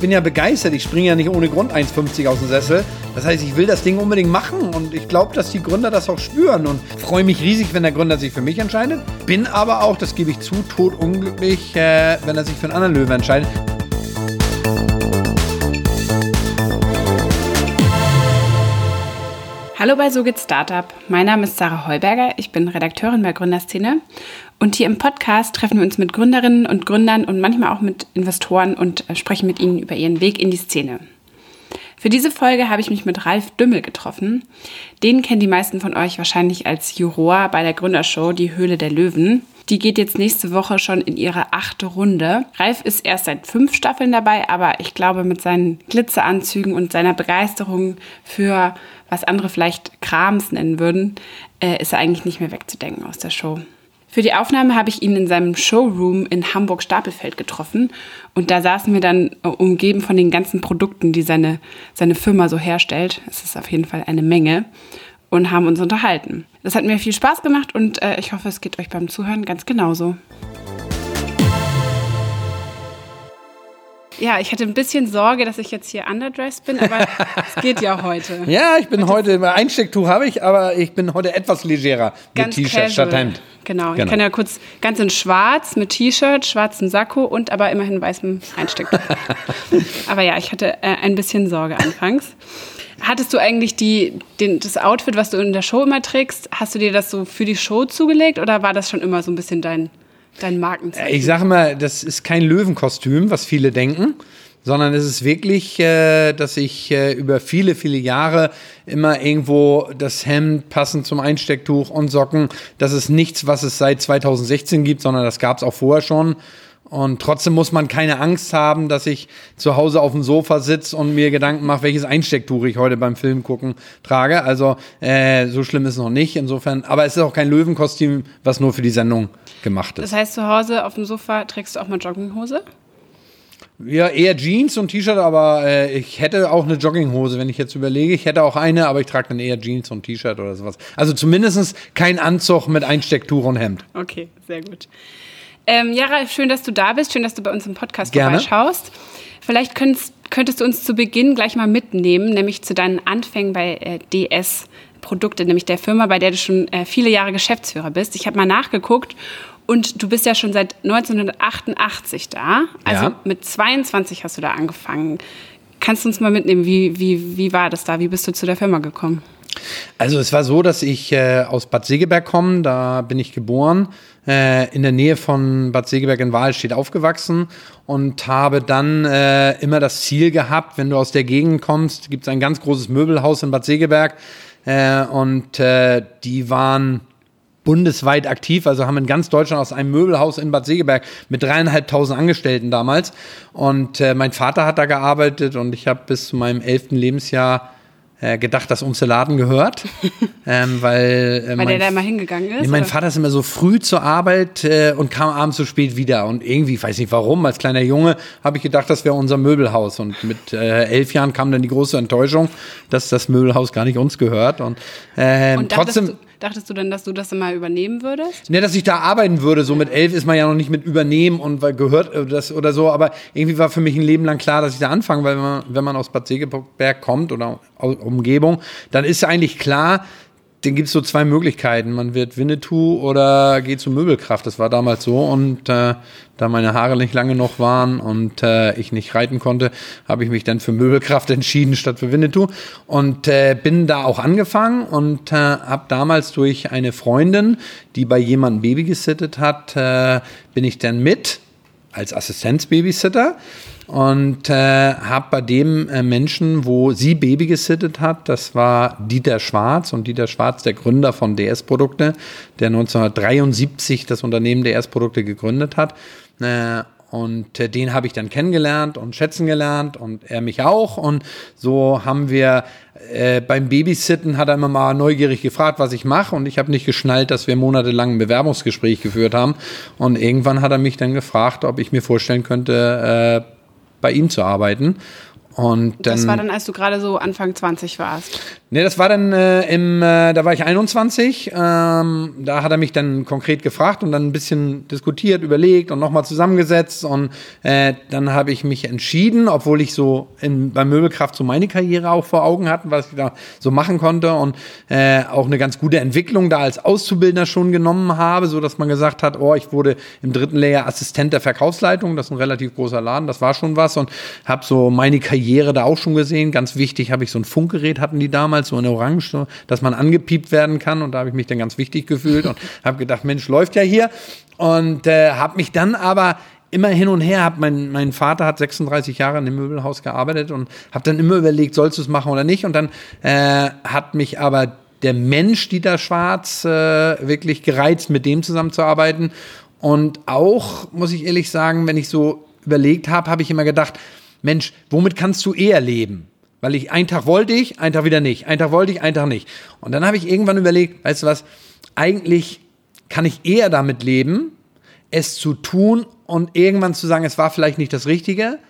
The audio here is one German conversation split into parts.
bin ja begeistert. Ich springe ja nicht ohne Grund 1,50 aus dem Sessel. Das heißt, ich will das Ding unbedingt machen und ich glaube, dass die Gründer das auch spüren und freue mich riesig, wenn der Gründer sich für mich entscheidet. Bin aber auch, das gebe ich zu, tot unglücklich, äh, wenn er sich für einen anderen Löwen entscheidet. Hallo bei So geht Startup. Mein Name ist Sarah Heuberger. Ich bin Redakteurin bei Gründerszene. Und hier im Podcast treffen wir uns mit Gründerinnen und Gründern und manchmal auch mit Investoren und äh, sprechen mit ihnen über ihren Weg in die Szene. Für diese Folge habe ich mich mit Ralf Dümmel getroffen. Den kennen die meisten von euch wahrscheinlich als Juror bei der Gründershow Die Höhle der Löwen. Die geht jetzt nächste Woche schon in ihre achte Runde. Ralf ist erst seit fünf Staffeln dabei, aber ich glaube, mit seinen Glitzeranzügen und seiner Begeisterung für was andere vielleicht Krams nennen würden, äh, ist er eigentlich nicht mehr wegzudenken aus der Show. Für die Aufnahme habe ich ihn in seinem Showroom in Hamburg-Stapelfeld getroffen und da saßen wir dann äh, umgeben von den ganzen Produkten, die seine, seine Firma so herstellt. Es ist auf jeden Fall eine Menge und haben uns unterhalten. Das hat mir viel Spaß gemacht und äh, ich hoffe, es geht euch beim Zuhören ganz genauso. Ja, ich hatte ein bisschen Sorge, dass ich jetzt hier underdressed bin, aber es geht ja heute. Ja, ich bin heute, Einstecktuch habe ich, aber ich bin heute etwas legerer mit T-Shirt statt Hemd. Genau, genau, ich kann ja kurz ganz in schwarz mit T-Shirt, schwarzem Sakko und aber immerhin weißem Einstecktuch. aber ja, ich hatte äh, ein bisschen Sorge anfangs. Hattest du eigentlich die, den, das Outfit, was du in der Show immer trägst, hast du dir das so für die Show zugelegt oder war das schon immer so ein bisschen dein, dein Markenzeichen? Ich sage mal, das ist kein Löwenkostüm, was viele denken, sondern es ist wirklich, äh, dass ich äh, über viele, viele Jahre immer irgendwo das Hemd passend zum Einstecktuch und Socken, das ist nichts, was es seit 2016 gibt, sondern das gab es auch vorher schon. Und trotzdem muss man keine Angst haben, dass ich zu Hause auf dem Sofa sitze und mir Gedanken mache, welches Einstecktuch ich heute beim Film gucken trage. Also äh, so schlimm ist es noch nicht. Insofern, aber es ist auch kein Löwenkostüm, was nur für die Sendung gemacht ist. Das heißt, zu Hause auf dem Sofa trägst du auch mal Jogginghose? Ja, eher Jeans und T-Shirt, aber äh, ich hätte auch eine Jogginghose, wenn ich jetzt überlege. Ich hätte auch eine, aber ich trage dann eher Jeans und T-Shirt oder sowas. Also zumindest kein Anzug mit Einstecktuch und Hemd. Okay, sehr gut. Ähm, ja, Ralf, schön, dass du da bist. Schön, dass du bei uns im Podcast Gerne. vorbeischaust. Vielleicht könntest, könntest du uns zu Beginn gleich mal mitnehmen, nämlich zu deinen Anfängen bei äh, DS Produkte, nämlich der Firma, bei der du schon äh, viele Jahre Geschäftsführer bist. Ich habe mal nachgeguckt und du bist ja schon seit 1988 da. Also ja. mit 22 hast du da angefangen. Kannst du uns mal mitnehmen, wie, wie, wie war das da? Wie bist du zu der Firma gekommen? Also es war so, dass ich äh, aus Bad Segeberg komme, da bin ich geboren, äh, in der Nähe von Bad Segeberg in Wahlstedt aufgewachsen und habe dann äh, immer das Ziel gehabt, wenn du aus der Gegend kommst, gibt es ein ganz großes Möbelhaus in Bad Segeberg äh, und äh, die waren bundesweit aktiv, also haben in ganz Deutschland aus einem Möbelhaus in Bad Segeberg mit dreieinhalbtausend Angestellten damals. Und äh, mein Vater hat da gearbeitet und ich habe bis zu meinem elften Lebensjahr gedacht, dass uns der Laden gehört. ähm, weil äh, weil der da immer hingegangen ist? Nee, mein oder? Vater ist immer so früh zur Arbeit äh, und kam abends so spät wieder. Und irgendwie, ich weiß nicht warum, als kleiner Junge habe ich gedacht, das wäre unser Möbelhaus. Und mit äh, elf Jahren kam dann die große Enttäuschung, dass das Möbelhaus gar nicht uns gehört. Und, äh, und trotzdem. Dachtest du denn, dass du das immer übernehmen würdest? Ne, dass ich da arbeiten würde. So mit elf ist man ja noch nicht mit übernehmen und gehört äh, das oder so. Aber irgendwie war für mich ein Leben lang klar, dass ich da anfange, weil man, wenn man aus Bad Segeberg kommt oder Umgebung, dann ist eigentlich klar, den gibt es so zwei Möglichkeiten. Man wird Winnetou oder geht zur Möbelkraft. Das war damals so. Und äh, da meine Haare nicht lange noch waren und äh, ich nicht reiten konnte, habe ich mich dann für Möbelkraft entschieden statt für Winnetou. Und äh, bin da auch angefangen und äh, habe damals durch eine Freundin, die bei jemandem Baby gesittet hat, äh, bin ich dann mit als Assistenzbabysitter und äh, habe bei dem äh, Menschen, wo sie Baby gesittet hat, das war Dieter Schwarz und Dieter Schwarz, der Gründer von DS Produkte, der 1973 das Unternehmen DS Produkte gegründet hat. Äh, und äh, den habe ich dann kennengelernt und schätzen gelernt und er mich auch. Und so haben wir äh, beim Babysitten hat er immer mal neugierig gefragt, was ich mache. Und ich habe nicht geschnallt, dass wir monatelang ein Bewerbungsgespräch geführt haben. Und irgendwann hat er mich dann gefragt, ob ich mir vorstellen könnte, äh, bei ihm zu arbeiten. Und dann, das war dann, als du gerade so Anfang 20 warst. Nee, das war dann äh, im, äh, da war ich 21. Ähm, da hat er mich dann konkret gefragt und dann ein bisschen diskutiert, überlegt und nochmal zusammengesetzt. Und äh, dann habe ich mich entschieden, obwohl ich so in, bei Möbelkraft so meine Karriere auch vor Augen hatte, was ich da so machen konnte und äh, auch eine ganz gute Entwicklung da als Auszubildender schon genommen habe, so dass man gesagt hat, oh, ich wurde im dritten Layer Assistent der Verkaufsleitung. Das ist ein relativ großer Laden, das war schon was und habe so meine Karriere Karriere da auch schon gesehen. Ganz wichtig habe ich so ein Funkgerät hatten die damals, so eine Orange, so, dass man angepiept werden kann. Und da habe ich mich dann ganz wichtig gefühlt und habe gedacht, Mensch, läuft ja hier. Und äh, habe mich dann aber immer hin und her, hab mein, mein Vater hat 36 Jahre in dem Möbelhaus gearbeitet und habe dann immer überlegt, sollst du es machen oder nicht. Und dann äh, hat mich aber der Mensch Dieter Schwarz äh, wirklich gereizt, mit dem zusammenzuarbeiten. Und auch, muss ich ehrlich sagen, wenn ich so überlegt habe, habe ich immer gedacht, Mensch, womit kannst du eher leben? Weil ich, einen Tag wollte ich, einen Tag wieder nicht. Einen Tag wollte ich, einen Tag nicht. Und dann habe ich irgendwann überlegt, weißt du was, eigentlich kann ich eher damit leben, es zu tun und irgendwann zu sagen, es war vielleicht nicht das Richtige,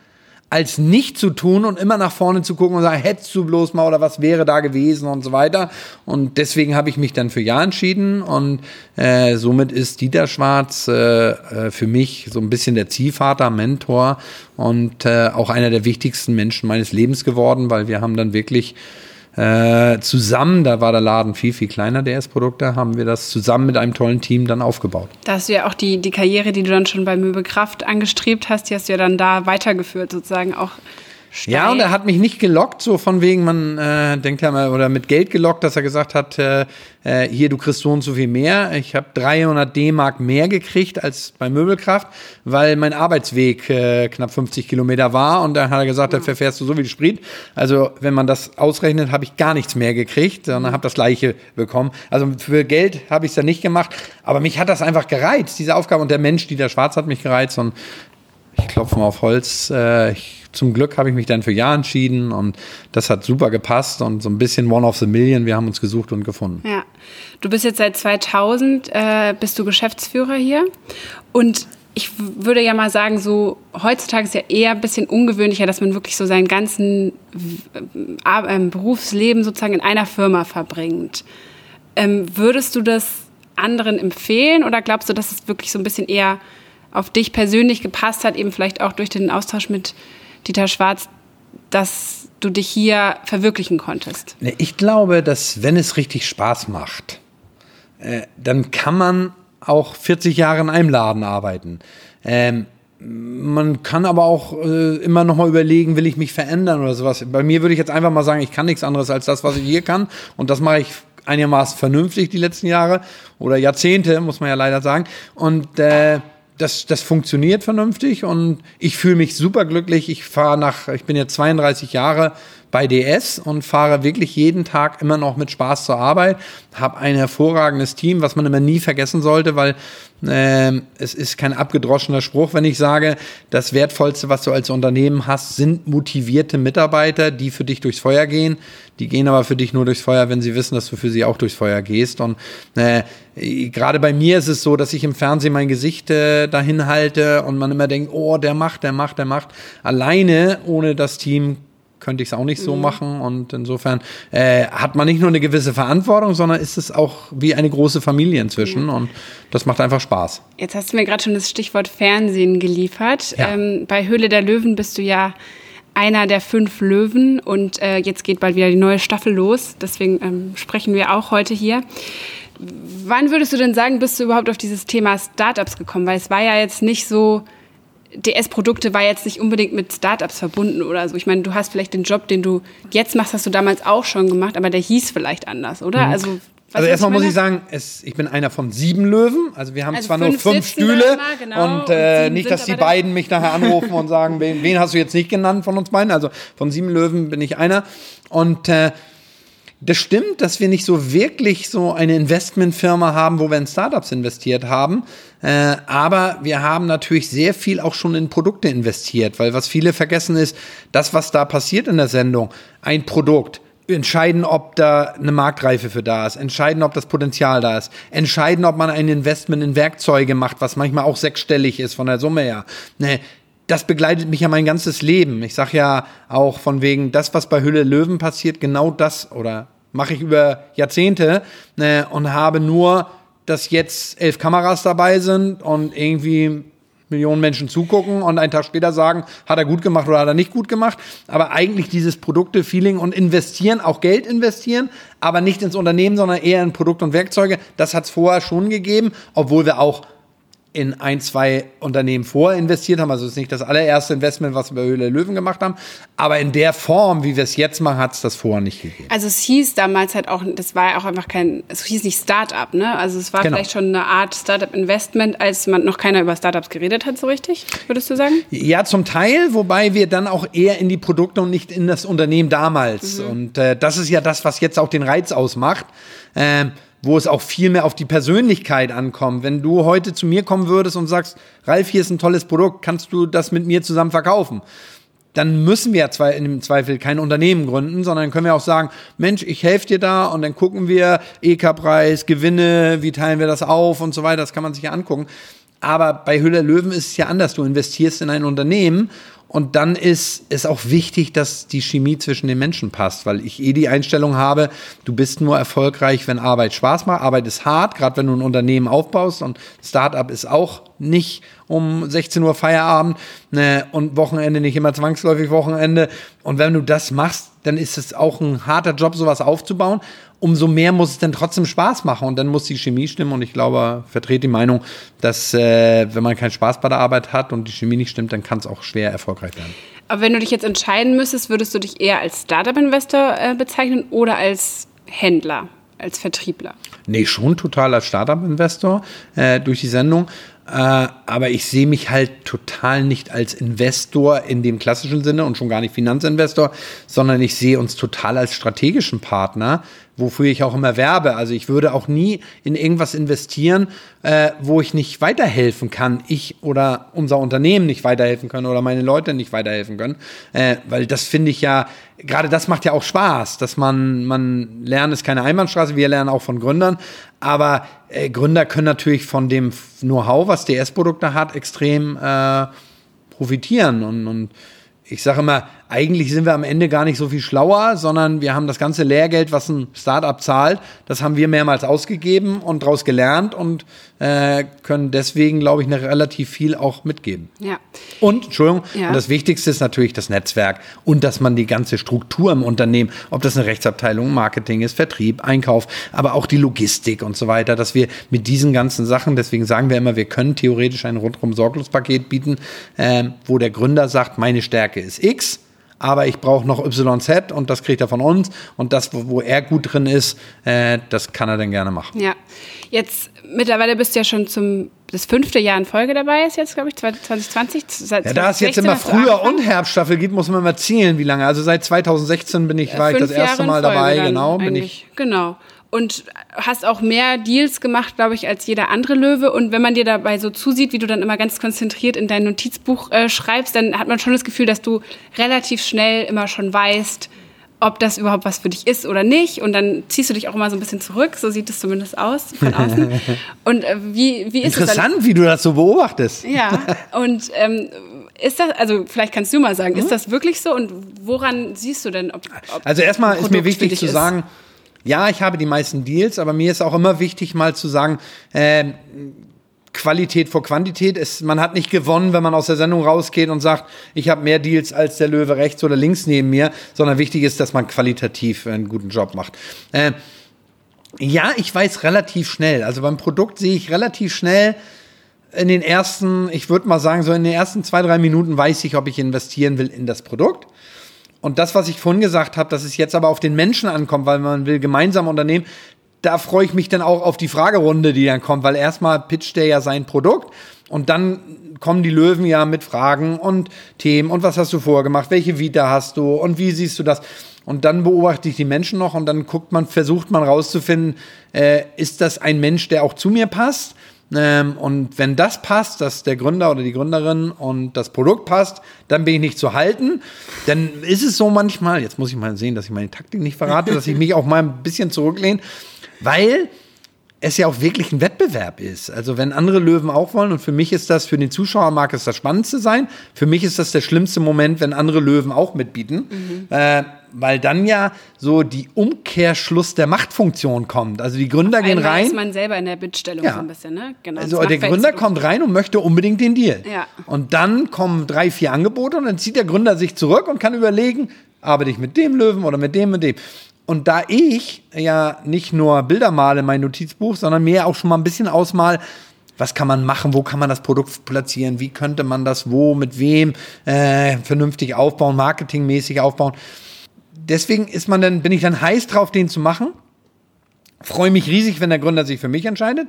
als nicht zu tun und immer nach vorne zu gucken und sagen, hättest du bloß mal oder was wäre da gewesen und so weiter. Und deswegen habe ich mich dann für Ja entschieden und äh, somit ist Dieter Schwarz äh, äh, für mich so ein bisschen der Ziehvater, Mentor und äh, auch einer der wichtigsten Menschen meines Lebens geworden, weil wir haben dann wirklich äh, zusammen, da war der Laden viel, viel kleiner, DS-Produkte, haben wir das zusammen mit einem tollen Team dann aufgebaut. Da hast du ja auch die, die Karriere, die du dann schon bei Möbelkraft angestrebt hast, die hast du ja dann da weitergeführt, sozusagen auch Steil. Ja, und er hat mich nicht gelockt, so von wegen, man äh, denkt ja mal, oder mit Geld gelockt, dass er gesagt hat, äh, äh hier, du kriegst so und so viel mehr. Ich habe 300 D-Mark mehr gekriegt als bei Möbelkraft, weil mein Arbeitsweg äh, knapp 50 Kilometer war. Und dann hat er gesagt, da verfährst du so viel Sprit. Also, wenn man das ausrechnet, habe ich gar nichts mehr gekriegt, sondern habe das Gleiche bekommen. Also, für Geld habe ich es dann nicht gemacht. Aber mich hat das einfach gereizt, diese Aufgabe. Und der Mensch, die der Schwarz, hat mich gereizt. Und ich klopfe mal auf Holz. Äh, ich zum Glück habe ich mich dann für Ja entschieden und das hat super gepasst und so ein bisschen One of the Million. Wir haben uns gesucht und gefunden. Ja, du bist jetzt seit 2000 äh, bist du Geschäftsführer hier und ich würde ja mal sagen, so heutzutage ist ja eher ein bisschen ungewöhnlicher, dass man wirklich so seinen ganzen äh, äh, Berufsleben sozusagen in einer Firma verbringt. Ähm, würdest du das anderen empfehlen oder glaubst du, dass es wirklich so ein bisschen eher auf dich persönlich gepasst hat, eben vielleicht auch durch den Austausch mit Dieter Schwarz, dass du dich hier verwirklichen konntest? Ich glaube, dass wenn es richtig Spaß macht, äh, dann kann man auch 40 Jahre in einem Laden arbeiten. Ähm, man kann aber auch äh, immer noch mal überlegen, will ich mich verändern oder sowas. Bei mir würde ich jetzt einfach mal sagen, ich kann nichts anderes als das, was ich hier kann. Und das mache ich einigermaßen vernünftig die letzten Jahre oder Jahrzehnte, muss man ja leider sagen. Und äh, das, das funktioniert vernünftig und ich fühle mich super glücklich. Ich fahre nach, ich bin jetzt 32 Jahre bei DS und fahre wirklich jeden Tag immer noch mit Spaß zur Arbeit. Habe ein hervorragendes Team, was man immer nie vergessen sollte, weil äh, es ist kein abgedroschener Spruch, wenn ich sage, das Wertvollste, was du als Unternehmen hast, sind motivierte Mitarbeiter, die für dich durchs Feuer gehen. Die gehen aber für dich nur durchs Feuer, wenn sie wissen, dass du für sie auch durchs Feuer gehst. Und äh, gerade bei mir ist es so, dass ich im Fernsehen mein Gesicht äh, dahin halte und man immer denkt, oh, der macht, der macht, der macht. Alleine ohne das Team könnte ich es auch nicht so mhm. machen. Und insofern äh, hat man nicht nur eine gewisse Verantwortung, sondern ist es auch wie eine große Familie inzwischen. Mhm. Und das macht einfach Spaß. Jetzt hast du mir gerade schon das Stichwort Fernsehen geliefert. Ja. Ähm, bei Höhle der Löwen bist du ja einer der fünf Löwen und äh, jetzt geht bald wieder die neue Staffel los. Deswegen ähm, sprechen wir auch heute hier. Wann würdest du denn sagen, bist du überhaupt auf dieses Thema Startups gekommen? Weil es war ja jetzt nicht so, DS-Produkte war jetzt nicht unbedingt mit Startups verbunden oder so. Ich meine, du hast vielleicht den Job, den du jetzt machst, hast du damals auch schon gemacht, aber der hieß vielleicht anders, oder? Mhm. Also also erstmal muss ich sagen, es, ich bin einer von sieben Löwen. Also wir haben also zwar nur fünf Stühle mal, genau, und, äh, und nicht, dass die beiden mich nachher anrufen und sagen, wen, wen, hast du jetzt nicht genannt von uns beiden? Also von sieben Löwen bin ich einer. Und äh, das stimmt, dass wir nicht so wirklich so eine Investmentfirma haben, wo wir in Startups investiert haben. Äh, aber wir haben natürlich sehr viel auch schon in Produkte investiert, weil was viele vergessen ist, das, was da passiert in der Sendung, ein Produkt, entscheiden, ob da eine Marktreife für da ist, entscheiden, ob das Potenzial da ist, entscheiden, ob man ein Investment in Werkzeuge macht, was manchmal auch sechsstellig ist von der Summe her. Ne, das begleitet mich ja mein ganzes Leben. Ich sage ja auch von wegen, das, was bei Hülle Löwen passiert, genau das oder mache ich über Jahrzehnte äh, und habe nur, dass jetzt elf Kameras dabei sind und irgendwie Millionen Menschen zugucken und einen Tag später sagen, hat er gut gemacht oder hat er nicht gut gemacht. Aber eigentlich dieses Produkte-Feeling und investieren, auch Geld investieren, aber nicht ins Unternehmen, sondern eher in Produkte und Werkzeuge, das hat es vorher schon gegeben, obwohl wir auch in ein, zwei Unternehmen vorinvestiert haben. Also es ist nicht das allererste Investment, was wir bei Höhle Löwen gemacht haben. Aber in der Form, wie wir es jetzt machen, hat es das vorher nicht gegeben. Also es hieß damals halt auch, das war ja auch einfach kein, es hieß nicht Startup, ne? Also es war genau. vielleicht schon eine Art Startup-Investment, als man noch keiner über Startups geredet hat, so richtig, würdest du sagen? Ja, zum Teil, wobei wir dann auch eher in die Produkte und nicht in das Unternehmen damals. Mhm. Und äh, das ist ja das, was jetzt auch den Reiz ausmacht. Ähm, wo es auch viel mehr auf die Persönlichkeit ankommt. Wenn du heute zu mir kommen würdest und sagst, Ralf, hier ist ein tolles Produkt, kannst du das mit mir zusammen verkaufen? Dann müssen wir ja im Zweifel kein Unternehmen gründen, sondern können wir auch sagen, Mensch, ich helfe dir da und dann gucken wir EK-Preis, Gewinne, wie teilen wir das auf und so weiter. Das kann man sich ja angucken. Aber bei Hüller Löwen ist es ja anders. Du investierst in ein Unternehmen und dann ist es auch wichtig, dass die Chemie zwischen den Menschen passt, weil ich eh die Einstellung habe, du bist nur erfolgreich, wenn Arbeit Spaß macht. Arbeit ist hart, gerade wenn du ein Unternehmen aufbaust und Startup ist auch nicht um 16 Uhr Feierabend ne, und Wochenende nicht immer zwangsläufig Wochenende. Und wenn du das machst, dann ist es auch ein harter Job, sowas aufzubauen umso mehr muss es dann trotzdem Spaß machen und dann muss die Chemie stimmen und ich glaube, vertrete die Meinung, dass äh, wenn man keinen Spaß bei der Arbeit hat und die Chemie nicht stimmt, dann kann es auch schwer erfolgreich werden. Aber wenn du dich jetzt entscheiden müsstest, würdest du dich eher als Startup-Investor äh, bezeichnen oder als Händler, als Vertriebler? Nee, schon total als Startup-Investor äh, durch die Sendung. Äh, aber ich sehe mich halt total nicht als Investor in dem klassischen Sinne und schon gar nicht Finanzinvestor, sondern ich sehe uns total als strategischen Partner, wofür ich auch immer werbe. Also ich würde auch nie in irgendwas investieren, äh, wo ich nicht weiterhelfen kann, ich oder unser Unternehmen nicht weiterhelfen können oder meine Leute nicht weiterhelfen können, äh, weil das finde ich ja, gerade das macht ja auch Spaß, dass man, man lernt, ist keine Einbahnstraße, wir lernen auch von Gründern, aber äh, Gründer können natürlich von dem Know-how, was DS-Produkte hat, extrem äh, profitieren. Und, und ich sage immer, eigentlich sind wir am Ende gar nicht so viel schlauer, sondern wir haben das ganze Lehrgeld, was ein Startup zahlt, das haben wir mehrmals ausgegeben und daraus gelernt und äh, können deswegen, glaube ich, relativ viel auch mitgeben. Ja. Und, Entschuldigung, ja. und das Wichtigste ist natürlich das Netzwerk und dass man die ganze Struktur im Unternehmen, ob das eine Rechtsabteilung, Marketing ist, Vertrieb, Einkauf, aber auch die Logistik und so weiter, dass wir mit diesen ganzen Sachen, deswegen sagen wir immer, wir können theoretisch ein rundrum Sorglospaket bieten, äh, wo der Gründer sagt, meine Stärke ist X aber ich brauche noch YZ und das kriegt er von uns und das, wo, er gut drin ist, äh, das kann er dann gerne machen. Ja, jetzt mittlerweile bist du ja schon zum das fünfte Jahr in Folge dabei ist jetzt, glaube ich, 2020. Seit ja, da es jetzt immer Frühjahr und Herbststaffel gibt, muss man mal zählen, wie lange. Also seit 2016 bin ich, ja, war ich das erste Mal dabei, genau. Bin ich. Genau und hast auch mehr Deals gemacht, glaube ich, als jeder andere Löwe. Und wenn man dir dabei so zusieht, wie du dann immer ganz konzentriert in dein Notizbuch äh, schreibst, dann hat man schon das Gefühl, dass du relativ schnell immer schon weißt, ob das überhaupt was für dich ist oder nicht. Und dann ziehst du dich auch immer so ein bisschen zurück. So sieht es zumindest aus von außen. Und äh, wie, wie ist Interessant, es Interessant, wie du das so beobachtest. Ja, und ähm, ist das, also vielleicht kannst du mal sagen, mhm. ist das wirklich so und woran siehst du denn, ob, ob Also erstmal ist mir wichtig zu sagen, ja, ich habe die meisten Deals, aber mir ist auch immer wichtig, mal zu sagen, äh, Qualität vor Quantität. ist, man hat nicht gewonnen, wenn man aus der Sendung rausgeht und sagt, ich habe mehr Deals als der Löwe rechts oder links neben mir, sondern wichtig ist, dass man qualitativ einen guten Job macht. Äh, ja, ich weiß relativ schnell. Also beim Produkt sehe ich relativ schnell in den ersten, ich würde mal sagen, so in den ersten zwei, drei Minuten weiß ich, ob ich investieren will in das Produkt. Und das, was ich vorhin gesagt habe, dass es jetzt aber auf den Menschen ankommt, weil man will gemeinsam unternehmen, da freue ich mich dann auch auf die Fragerunde, die dann kommt, weil erstmal pitcht der ja sein Produkt und dann kommen die Löwen ja mit Fragen und Themen und was hast du vorgemacht, welche Vita hast du und wie siehst du das? Und dann beobachte ich die Menschen noch und dann guckt man, versucht man rauszufinden, äh, ist das ein Mensch, der auch zu mir passt? Ähm, und wenn das passt, dass der Gründer oder die Gründerin und das Produkt passt, dann bin ich nicht zu halten. Dann ist es so manchmal, jetzt muss ich mal sehen, dass ich meine Taktik nicht verrate, dass ich mich auch mal ein bisschen zurücklehne, weil es ja auch wirklich ein Wettbewerb ist. Also wenn andere Löwen auch wollen und für mich ist das, für den Zuschauer mag es das Spannendste sein, für mich ist das der schlimmste Moment, wenn andere Löwen auch mitbieten, mhm. äh, weil dann ja so die Umkehrschluss der Machtfunktion kommt. Also die Gründer gehen rein. ist man selber in der Bittstellung ja. so ein bisschen, ne? Genau. Also der Gründer kommt rein und möchte unbedingt den Deal. Ja. Und dann kommen drei, vier Angebote und dann zieht der Gründer sich zurück und kann überlegen, arbeite ich mit dem Löwen oder mit dem und dem. Und da ich ja nicht nur Bilder male in mein Notizbuch, sondern mir auch schon mal ein bisschen ausmal, was kann man machen, wo kann man das Produkt platzieren, wie könnte man das wo, mit wem äh, vernünftig aufbauen, marketingmäßig aufbauen. Deswegen ist man dann, bin ich dann heiß drauf, den zu machen. Freue mich riesig, wenn der Gründer sich für mich entscheidet.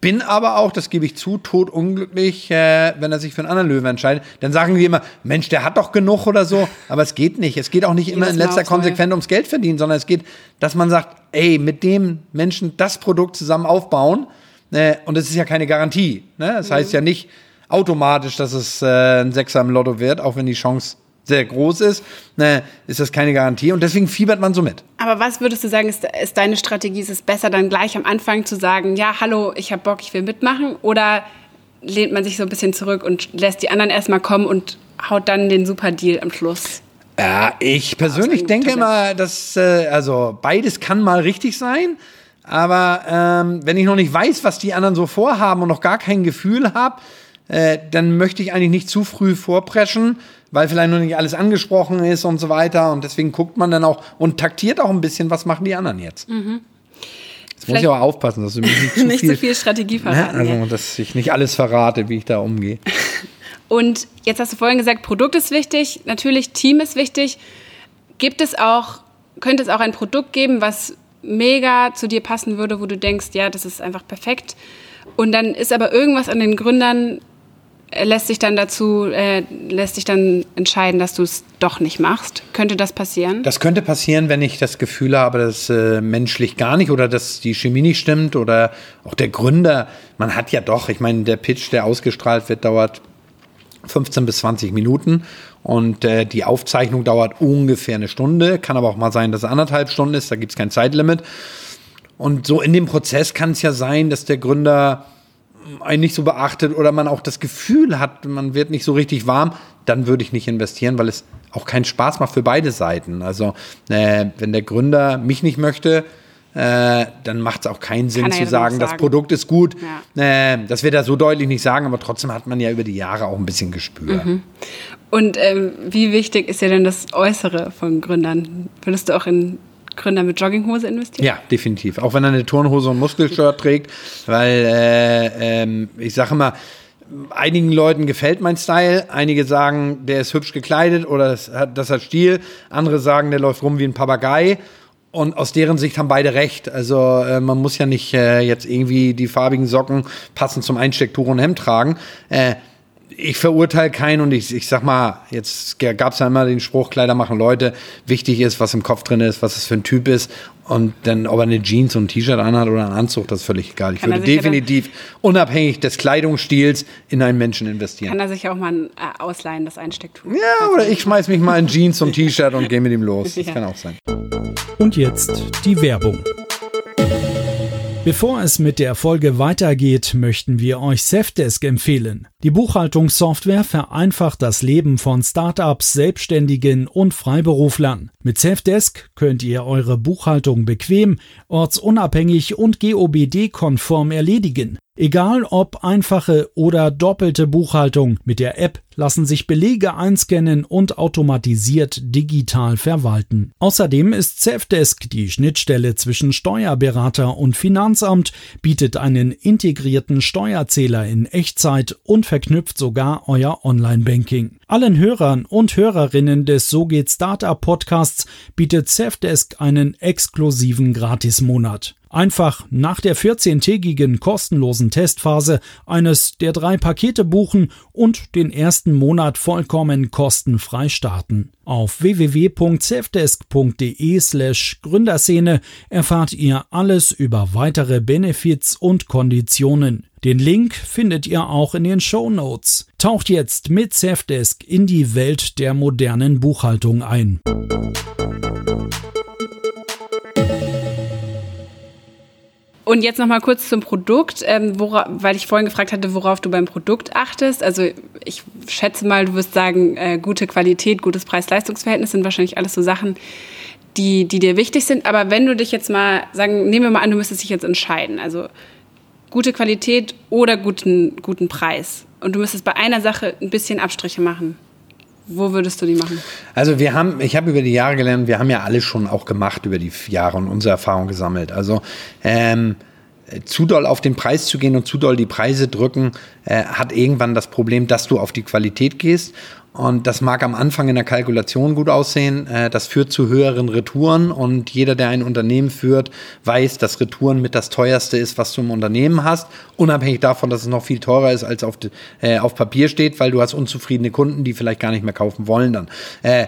Bin aber auch, das gebe ich zu, tot unglücklich, äh, wenn er sich für einen anderen Löwen entscheidet. Dann sagen die immer, Mensch, der hat doch genug oder so. Aber es geht nicht. Es geht auch nicht immer in letzter Konsequenz ums Geld verdienen, sondern es geht, dass man sagt, ey, mit dem Menschen das Produkt zusammen aufbauen. Äh, und es ist ja keine Garantie. Ne? Das mhm. heißt ja nicht automatisch, dass es äh, ein Sechser im Lotto wird, auch wenn die Chance sehr groß ist, ne, ist das keine Garantie und deswegen fiebert man so mit. Aber was würdest du sagen, ist, ist deine Strategie? Ist es besser, dann gleich am Anfang zu sagen, ja, hallo, ich habe Bock, ich will mitmachen? Oder lehnt man sich so ein bisschen zurück und lässt die anderen erstmal kommen und haut dann den super Deal am Schluss? Ja, ich persönlich denke immer, dass äh, also beides kann mal richtig sein. Aber ähm, wenn ich noch nicht weiß, was die anderen so vorhaben und noch gar kein Gefühl habe, äh, dann möchte ich eigentlich nicht zu früh vorpreschen, weil vielleicht noch nicht alles angesprochen ist und so weiter. Und deswegen guckt man dann auch und taktiert auch ein bisschen, was machen die anderen jetzt. Mhm. Jetzt muss ich aber aufpassen, dass du mich nicht zu nicht viel, so viel Strategie verraten. Ne? Also, dass ich nicht alles verrate, wie ich da umgehe. Und jetzt hast du vorhin gesagt, Produkt ist wichtig, natürlich Team ist wichtig. Gibt es auch, könnte es auch ein Produkt geben, was mega zu dir passen würde, wo du denkst, ja, das ist einfach perfekt. Und dann ist aber irgendwas an den Gründern lässt sich dann dazu, äh, lässt sich dann entscheiden, dass du es doch nicht machst. Könnte das passieren? Das könnte passieren, wenn ich das Gefühl habe, dass äh, menschlich gar nicht oder dass die Chemie nicht stimmt oder auch der Gründer. Man hat ja doch, ich meine, der Pitch, der ausgestrahlt wird, dauert 15 bis 20 Minuten und äh, die Aufzeichnung dauert ungefähr eine Stunde. Kann aber auch mal sein, dass es anderthalb Stunden ist, da gibt es kein Zeitlimit. Und so in dem Prozess kann es ja sein, dass der Gründer einen nicht so beachtet oder man auch das Gefühl hat, man wird nicht so richtig warm, dann würde ich nicht investieren, weil es auch keinen Spaß macht für beide Seiten. Also äh, wenn der Gründer mich nicht möchte, äh, dann macht es auch keinen Sinn zu sagen, sagen, das Produkt ist gut. Ja. Äh, das wird er so deutlich nicht sagen, aber trotzdem hat man ja über die Jahre auch ein bisschen Gespür. Mhm. Und ähm, wie wichtig ist ja denn das Äußere von Gründern? Würdest du auch in Gründer mit Jogginghose investieren? Ja, definitiv. Auch wenn er eine Turnhose und Muskelshirt trägt, weil äh, ähm, ich sage immer, einigen Leuten gefällt mein Style, einige sagen, der ist hübsch gekleidet oder das hat, das hat Stil, andere sagen, der läuft rum wie ein Papagei. Und aus deren Sicht haben beide recht. Also äh, man muss ja nicht äh, jetzt irgendwie die farbigen Socken passend zum Einstecktuch und Hemd tragen. Äh, ich verurteile keinen und ich, ich sag mal, jetzt gab es ja immer den Spruch, Kleider machen Leute. Wichtig ist, was im Kopf drin ist, was es für ein Typ ist. Und dann, ob er eine Jeans und ein T-Shirt anhat oder einen Anzug, das ist völlig egal. Ich Kann würde definitiv unabhängig des Kleidungsstils in einen Menschen investieren. Kann er sich auch mal äh, ausleihen, das Einstecktuch. Ja, oder ich schmeiß mich mal in Jeans und T-Shirt und gehe mit ihm los. Das ja. kann auch sein. Und jetzt die Werbung. Bevor es mit der Folge weitergeht, möchten wir euch Safdesk empfehlen. Die Buchhaltungssoftware vereinfacht das Leben von Startups, Selbstständigen und Freiberuflern. Mit Safdesk könnt ihr eure Buchhaltung bequem, ortsunabhängig und GOBD-konform erledigen. Egal ob einfache oder doppelte Buchhaltung, mit der App lassen sich Belege einscannen und automatisiert digital verwalten. Außerdem ist Safdesk die Schnittstelle zwischen Steuerberater und Finanzamt, bietet einen integrierten Steuerzähler in Echtzeit und verknüpft sogar euer Online-Banking. Allen Hörern und Hörerinnen des So geht Startup Podcasts bietet Safdesk einen exklusiven Gratismonat. Einfach nach der 14-tägigen kostenlosen Testphase eines der drei Pakete buchen und den ersten Monat vollkommen kostenfrei starten. Auf www.safdesk.de slash Gründerszene erfahrt ihr alles über weitere Benefits und Konditionen. Den Link findet ihr auch in den Show Notes. Taucht jetzt mit Safdesk in die Welt der modernen Buchhaltung ein. Und jetzt noch mal kurz zum Produkt, ähm, wora, weil ich vorhin gefragt hatte, worauf du beim Produkt achtest. Also ich schätze mal, du wirst sagen, äh, gute Qualität, gutes Preis-Leistungs-Verhältnis sind wahrscheinlich alles so Sachen, die, die dir wichtig sind. Aber wenn du dich jetzt mal, sagen, nehmen wir mal an, du müsstest dich jetzt entscheiden. Also gute Qualität oder guten, guten Preis. Und du müsstest bei einer Sache ein bisschen Abstriche machen. Wo würdest du die machen? Also wir haben, ich habe über die Jahre gelernt, wir haben ja alles schon auch gemacht über die Jahre und unsere Erfahrung gesammelt. Also ähm, zu doll auf den Preis zu gehen und zu doll die Preise drücken, äh, hat irgendwann das Problem, dass du auf die Qualität gehst. Und das mag am Anfang in der Kalkulation gut aussehen. Äh, das führt zu höheren Retouren. Und jeder, der ein Unternehmen führt, weiß, dass Retouren mit das teuerste ist, was du im Unternehmen hast. Unabhängig davon, dass es noch viel teurer ist, als auf, äh, auf Papier steht, weil du hast unzufriedene Kunden, die vielleicht gar nicht mehr kaufen wollen dann. Äh,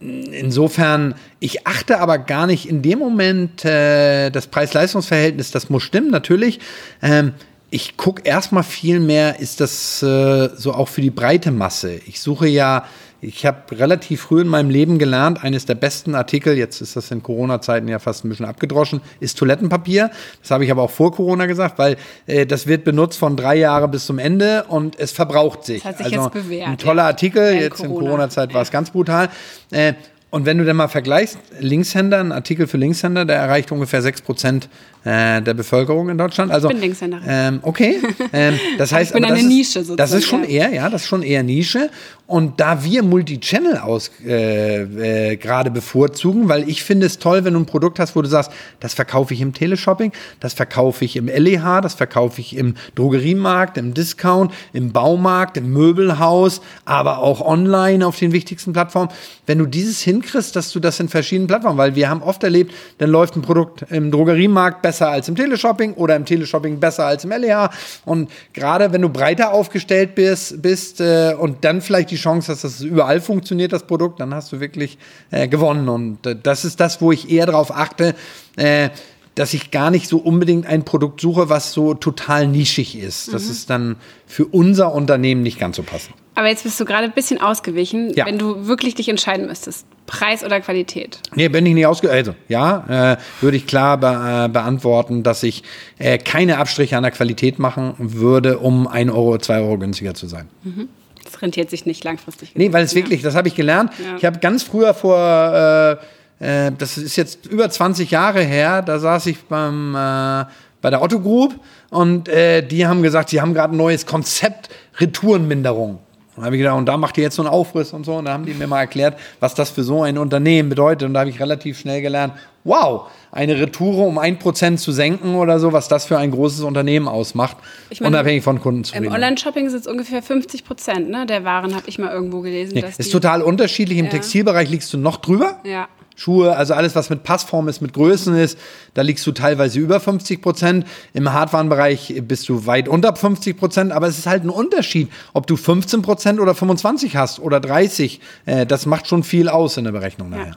insofern, ich achte aber gar nicht in dem Moment äh, das Preis-Leistungs-Verhältnis, das muss stimmen, natürlich. Ähm, ich gucke erstmal viel mehr, ist das äh, so auch für die breite Masse. Ich suche ja ich habe relativ früh in meinem Leben gelernt, eines der besten Artikel, jetzt ist das in Corona-Zeiten ja fast ein bisschen abgedroschen, ist Toilettenpapier. Das habe ich aber auch vor Corona gesagt, weil äh, das wird benutzt von drei Jahren bis zum Ende und es verbraucht sich. Das hat sich also jetzt bewährt. Ein toller Artikel, jetzt Corona. in Corona-Zeit war es ganz brutal. Äh, und wenn du dann mal vergleichst, Linkshänder, ein Artikel für Linkshänder, der erreicht ungefähr 6% äh, der Bevölkerung in Deutschland. Also, ich bin Linkshänderin. Ähm, okay. Ähm, das heißt, ich bin eine ist, Nische sozusagen. Das ist schon eher, ja, das ist schon eher Nische. Und da wir Multichannel aus äh, äh, gerade bevorzugen, weil ich finde es toll, wenn du ein Produkt hast, wo du sagst, das verkaufe ich im Teleshopping, das verkaufe ich im LEH, das verkaufe ich im Drogeriemarkt, im Discount, im Baumarkt, im Möbelhaus, aber auch online auf den wichtigsten Plattformen. Wenn du dieses hinkriegst, dass du das in verschiedenen Plattformen, weil wir haben oft erlebt, dann läuft ein Produkt im Drogeriemarkt besser als im Teleshopping oder im Teleshopping besser als im LEH. Und gerade wenn du breiter aufgestellt bist, bist äh, und dann vielleicht Chance hast, dass es überall funktioniert, das Produkt, dann hast du wirklich äh, gewonnen. Und äh, das ist das, wo ich eher darauf achte, äh, dass ich gar nicht so unbedingt ein Produkt suche, was so total nischig ist. Das mhm. ist dann für unser Unternehmen nicht ganz so passend. Aber jetzt bist du gerade ein bisschen ausgewichen, ja. wenn du wirklich dich entscheiden müsstest. Preis oder Qualität? Nee, bin ich nicht ausgewichen. Also, ja, äh, würde ich klar be äh, beantworten, dass ich äh, keine Abstriche an der Qualität machen würde, um ein Euro, zwei Euro günstiger zu sein. Mhm. Das rentiert sich nicht langfristig. Nee, weil es wirklich, das habe ich gelernt. Ja. Ich habe ganz früher vor, äh, äh, das ist jetzt über 20 Jahre her, da saß ich beim, äh, bei der Otto Group und die haben gesagt, sie haben gerade ein neues Konzept Retourenminderung. Und da habe ich gedacht, und da macht ihr jetzt so einen Aufriss und so. Und da haben die mir mal erklärt, was das für so ein Unternehmen bedeutet. Und da habe ich relativ schnell gelernt, wow, eine Retoure um ein Prozent zu senken oder so, was das für ein großes Unternehmen ausmacht, ich meine, unabhängig von Kunden zu Im Online-Shopping sind es ungefähr 50 Prozent ne, der Waren, habe ich mal irgendwo gelesen. Nee, ist total unterschiedlich. Im ja. Textilbereich liegst du noch drüber. Ja. Schuhe, also alles, was mit Passform ist, mit Größen ist, da liegst du teilweise über 50 Prozent. Im Hardwarenbereich bist du weit unter 50 Prozent, aber es ist halt ein Unterschied, ob du 15 Prozent oder 25 hast oder 30. Äh, das macht schon viel aus in der Berechnung nachher. Ja.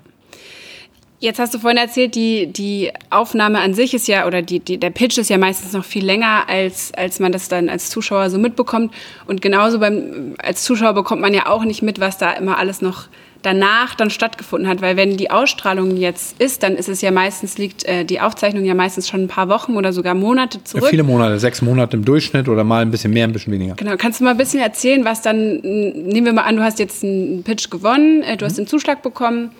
Jetzt hast du vorhin erzählt, die, die Aufnahme an sich ist ja, oder die, die, der Pitch ist ja meistens noch viel länger, als, als man das dann als Zuschauer so mitbekommt. Und genauso beim, als Zuschauer bekommt man ja auch nicht mit, was da immer alles noch danach dann stattgefunden hat. Weil wenn die Ausstrahlung jetzt ist, dann ist es ja meistens, liegt äh, die Aufzeichnung ja meistens schon ein paar Wochen oder sogar Monate zurück. Ja, viele Monate, sechs Monate im Durchschnitt oder mal ein bisschen mehr, ein bisschen weniger. Genau, kannst du mal ein bisschen erzählen, was dann, nehmen wir mal an, du hast jetzt einen Pitch gewonnen, äh, du hast mhm. den Zuschlag bekommen.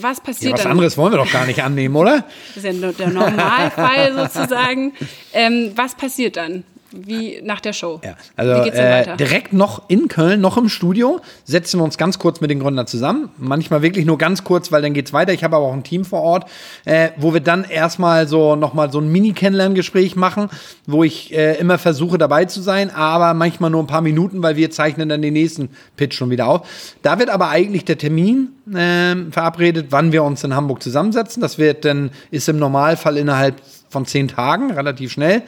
Was passiert ja, was dann? Was anderes wollen wir doch gar nicht annehmen, oder? Das ist ja der Normalfall sozusagen. Ähm, was passiert dann? Wie nach der Show. Ja, also äh, direkt noch in Köln, noch im Studio, setzen wir uns ganz kurz mit den Gründern zusammen. Manchmal wirklich nur ganz kurz, weil dann geht's weiter. Ich habe aber auch ein Team vor Ort, äh, wo wir dann erstmal so nochmal so ein Mini-Kennenlerngespräch machen, wo ich äh, immer versuche dabei zu sein, aber manchmal nur ein paar Minuten, weil wir zeichnen dann den nächsten Pitch schon wieder auf. Da wird aber eigentlich der Termin äh, verabredet, wann wir uns in Hamburg zusammensetzen. Das wird dann, ist im Normalfall innerhalb von zehn Tagen, relativ schnell.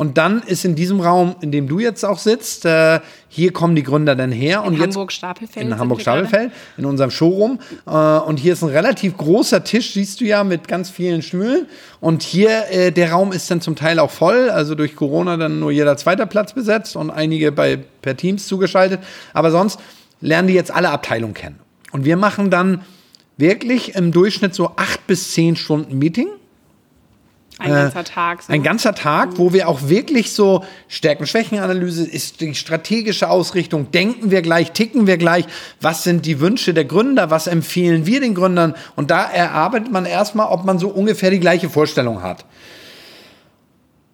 Und dann ist in diesem Raum, in dem du jetzt auch sitzt, äh, hier kommen die Gründer dann her. In und Hamburg-Stapelfeld. In Hamburg-Stapelfeld, in unserem Showroom. Äh, und hier ist ein relativ großer Tisch, siehst du ja, mit ganz vielen Stühlen. Und hier, äh, der Raum ist dann zum Teil auch voll. Also durch Corona dann nur jeder zweiter Platz besetzt und einige bei, per Teams zugeschaltet. Aber sonst lernen die jetzt alle Abteilungen kennen. Und wir machen dann wirklich im Durchschnitt so acht bis zehn Stunden Meeting Ein ganzer Tag. So. Ein ganzer Tag, wo wir auch wirklich so Stärken-Schwächen-Analyse ist die strategische Ausrichtung. Denken wir gleich, ticken wir gleich? Was sind die Wünsche der Gründer? Was empfehlen wir den Gründern? Und da erarbeitet man erstmal, ob man so ungefähr die gleiche Vorstellung hat.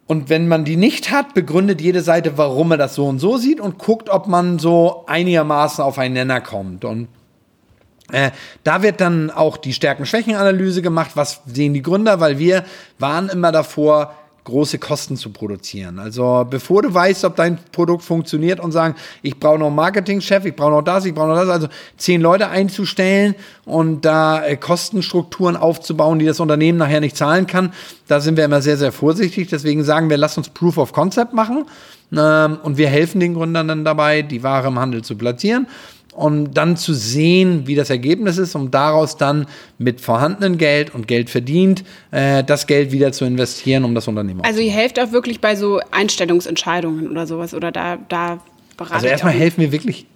Und wenn man die nicht hat, begründet jede Seite, warum er das so und so sieht und guckt, ob man so einigermaßen auf einen Nenner kommt. Und äh, da wird dann auch die Stärken-Schwächen-Analyse gemacht. Was sehen die Gründer? Weil wir waren immer davor, große Kosten zu produzieren. Also bevor du weißt, ob dein Produkt funktioniert und sagen, ich brauche noch einen Marketingchef, ich brauche noch das, ich brauche noch das, also zehn Leute einzustellen und da äh, Kostenstrukturen aufzubauen, die das Unternehmen nachher nicht zahlen kann, da sind wir immer sehr, sehr vorsichtig. Deswegen sagen wir, lass uns Proof of Concept machen ähm, und wir helfen den Gründern dann dabei, die Ware im Handel zu platzieren um dann zu sehen, wie das Ergebnis ist, um daraus dann mit vorhandenem Geld und Geld verdient, äh, das Geld wieder zu investieren, um das Unternehmen Also ihr helft auch wirklich bei so Einstellungsentscheidungen oder sowas oder da, da beraten Also erstmal helfen wir wirklich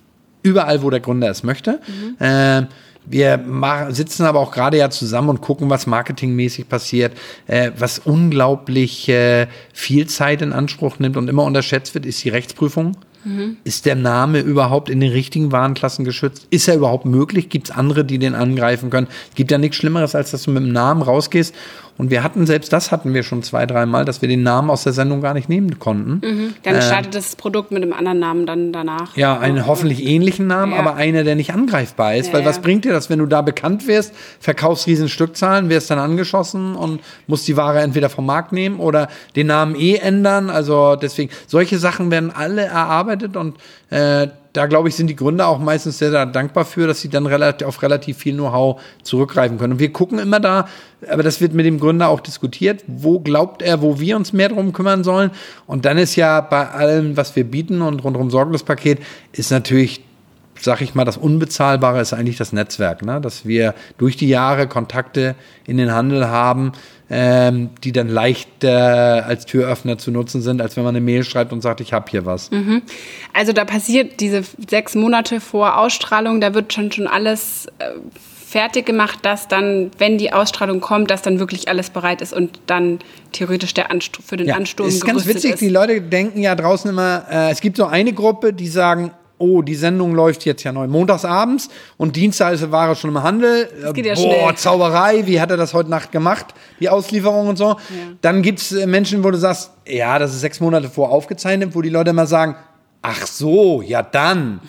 überall, wo der Gründer es möchte. Mhm. Äh, wir sitzen aber auch gerade ja zusammen und gucken, was marketingmäßig passiert. Äh, was unglaublich äh, viel Zeit in Anspruch nimmt und immer unterschätzt wird, ist die Rechtsprüfung. Mhm. Ist der Name überhaupt in den richtigen Warenklassen geschützt? Ist er überhaupt möglich? Gibt es andere, die den angreifen können? Es gibt ja nichts Schlimmeres, als dass du mit dem Namen rausgehst und wir hatten, selbst das hatten wir schon zwei, dreimal, dass wir den Namen aus der Sendung gar nicht nehmen konnten. Mhm. Dann äh, startet das Produkt mit einem anderen Namen dann danach. Ja, einen hoffentlich ähnlichen Namen, ja. aber einer, der nicht angreifbar ist. Ja, weil was bringt dir das, wenn du da bekannt wirst, verkaufst riesen Stückzahlen, wirst dann angeschossen und musst die Ware entweder vom Markt nehmen oder den Namen eh ändern. Also deswegen, solche Sachen werden alle erarbeitet und äh, da glaube ich, sind die Gründer auch meistens sehr, sehr dankbar für, dass sie dann relativ, auf relativ viel Know-how zurückgreifen können. Und wir gucken immer da, aber das wird mit dem Gründer auch diskutiert, wo glaubt er, wo wir uns mehr drum kümmern sollen. Und dann ist ja bei allem, was wir bieten und rundum sorglos Paket, ist natürlich sag ich mal, das Unbezahlbare ist eigentlich das Netzwerk, ne? dass wir durch die Jahre Kontakte in den Handel haben, ähm, die dann leicht äh, als Türöffner zu nutzen sind, als wenn man eine Mail schreibt und sagt, ich habe hier was. Mhm. Also da passiert diese sechs Monate vor Ausstrahlung, da wird schon schon alles äh, fertig gemacht, dass dann, wenn die Ausstrahlung kommt, dass dann wirklich alles bereit ist und dann theoretisch der Ansturm für den ja, Ansturm ist ganz witzig. Ist. Die Leute denken ja draußen immer, äh, es gibt so eine Gruppe, die sagen, oh, die Sendung läuft jetzt ja neu montagsabends und Dienstag ist die Ware schon im Handel. Das geht ja Boah, schnell. Zauberei, wie hat er das heute Nacht gemacht, die Auslieferung und so. Ja. Dann gibt es äh, Menschen, wo du sagst, ja, das ist sechs Monate vor aufgezeichnet, wo die Leute immer sagen, ach so, ja dann.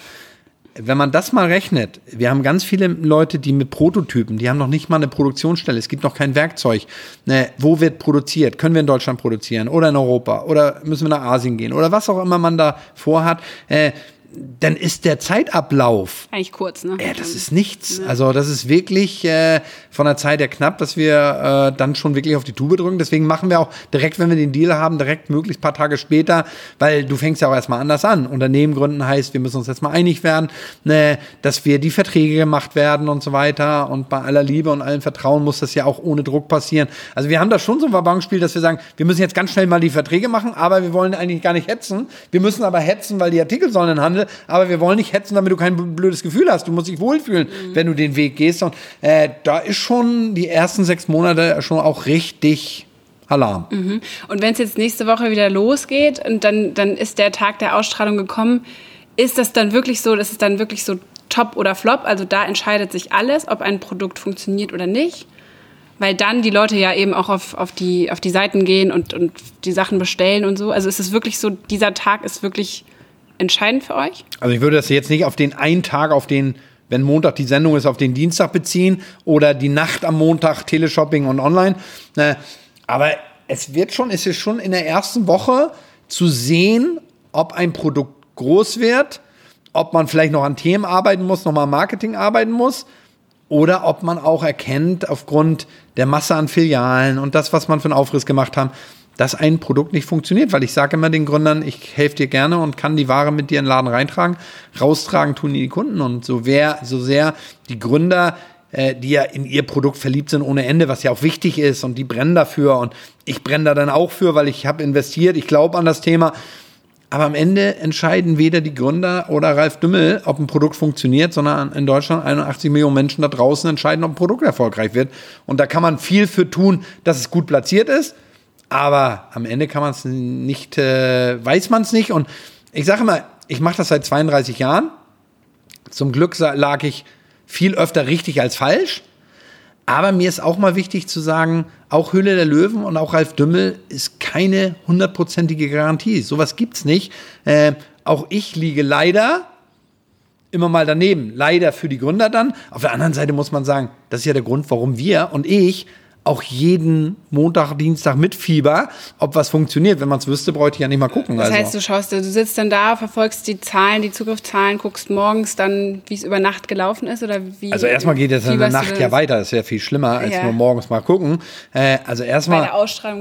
Wenn man das mal rechnet, wir haben ganz viele Leute, die mit Prototypen, die haben noch nicht mal eine Produktionsstelle, es gibt noch kein Werkzeug. Ne, wo wird produziert? Können wir in Deutschland produzieren oder in Europa oder müssen wir nach Asien gehen oder was auch immer man da vorhat? Äh, dann ist der Zeitablauf. Eigentlich kurz, ne? Ja, das ist nichts. Ja. Also, das ist wirklich äh, von der Zeit her knapp, dass wir äh, dann schon wirklich auf die Tube drücken. Deswegen machen wir auch direkt, wenn wir den Deal haben, direkt möglichst paar Tage später, weil du fängst ja auch erstmal anders an. Unternehmen gründen heißt, wir müssen uns jetzt mal einig werden, ne, dass wir die Verträge gemacht werden und so weiter. Und bei aller Liebe und allem Vertrauen muss das ja auch ohne Druck passieren. Also, wir haben da schon so ein Wabangspiel, dass wir sagen, wir müssen jetzt ganz schnell mal die Verträge machen, aber wir wollen eigentlich gar nicht hetzen. Wir müssen aber hetzen, weil die Artikel sollen in Handel Handel, aber wir wollen nicht hetzen, damit du kein blödes Gefühl hast. Du musst dich wohlfühlen, mhm. wenn du den Weg gehst. Und äh, da ist schon die ersten sechs Monate schon auch richtig Alarm. Mhm. Und wenn es jetzt nächste Woche wieder losgeht und dann, dann ist der Tag der Ausstrahlung gekommen, ist das dann wirklich so, dass es dann wirklich so top oder flop? Also da entscheidet sich alles, ob ein Produkt funktioniert oder nicht? Weil dann die Leute ja eben auch auf, auf, die, auf die Seiten gehen und, und die Sachen bestellen und so. Also ist es wirklich so, dieser Tag ist wirklich entscheidend für euch? Also ich würde das jetzt nicht auf den einen Tag, auf den, wenn Montag die Sendung ist, auf den Dienstag beziehen oder die Nacht am Montag Teleshopping und online. Äh, aber es wird schon, es ist schon in der ersten Woche zu sehen, ob ein Produkt groß wird, ob man vielleicht noch an Themen arbeiten muss, nochmal Marketing arbeiten muss oder ob man auch erkennt, aufgrund der Masse an Filialen und das, was man für einen Aufriss gemacht haben, dass ein Produkt nicht funktioniert, weil ich sage immer den Gründern, ich helfe dir gerne und kann die Ware mit dir in den Laden reintragen, raustragen tun die Kunden und so wer, so sehr die Gründer äh, die ja in ihr Produkt verliebt sind ohne Ende, was ja auch wichtig ist und die brennen dafür und ich brenne da dann auch für, weil ich habe investiert, ich glaube an das Thema. Aber am Ende entscheiden weder die Gründer oder Ralf Dümmel, ob ein Produkt funktioniert, sondern in Deutschland 81 Millionen Menschen da draußen entscheiden, ob ein Produkt erfolgreich wird. Und da kann man viel für tun, dass es gut platziert ist Aber am Ende kann man es nicht, äh, weiß man es nicht. Und ich sage mal, ich mache das seit 32 Jahren. Zum Glück lag ich viel öfter richtig als falsch. Aber mir ist auch mal wichtig zu sagen, auch Hülle der Löwen und auch Ralf Dümmel ist keine hundertprozentige Garantie. Sowas gibt's nicht. Äh, auch ich liege leider immer mal daneben. Leider für die Gründer dann. Auf der anderen Seite muss man sagen, das ist ja der Grund, warum wir und ich auch jeden Montag, Dienstag mit Fieber, ob was funktioniert. Wenn man es wüsste, bräuchte ich ja nicht mal gucken. Das also. heißt, du schaust, du sitzt dann da, verfolgst die Zahlen, die Zugriffszahlen, guckst morgens dann, wie es über Nacht gelaufen ist oder wie? Also erstmal geht es in der Nacht ja weiter. Das ist ja viel schlimmer, als ja. nur morgens mal gucken. Äh, also erstmal,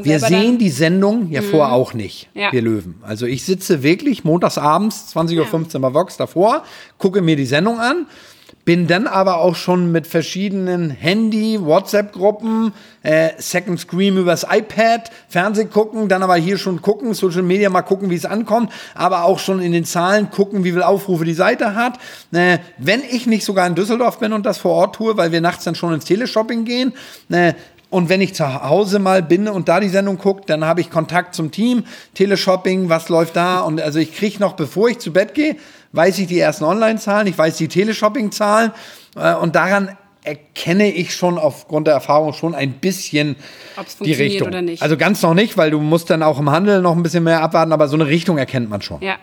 wir sehen dann? die Sendung ja mhm. vorher auch nicht, ja. wir Löwen. Also ich sitze wirklich montags abends, 20.15 Uhr bei Vox davor, gucke mir die Sendung an bin dann aber auch schon mit verschiedenen Handy, WhatsApp-Gruppen, äh, Second Screen übers iPad, Fernseh gucken, dann aber hier schon gucken, Social Media mal gucken, wie es ankommt, aber auch schon in den Zahlen gucken, wie viele Aufrufe die Seite hat. Äh, wenn ich nicht sogar in Düsseldorf bin und das vor Ort tue, weil wir nachts dann schon ins Teleshopping gehen, äh, und wenn ich zu Hause mal bin und da die Sendung gucke, dann habe ich Kontakt zum Team, Teleshopping, was läuft da? Und also ich kriege noch, bevor ich zu Bett gehe, weiß ich die ersten Online-Zahlen, ich weiß die Teleshopping-Zahlen äh, und daran erkenne ich schon aufgrund der Erfahrung schon ein bisschen die Richtung. Oder nicht. Also ganz noch nicht, weil du musst dann auch im Handel noch ein bisschen mehr abwarten, aber so eine Richtung erkennt man schon. Ja.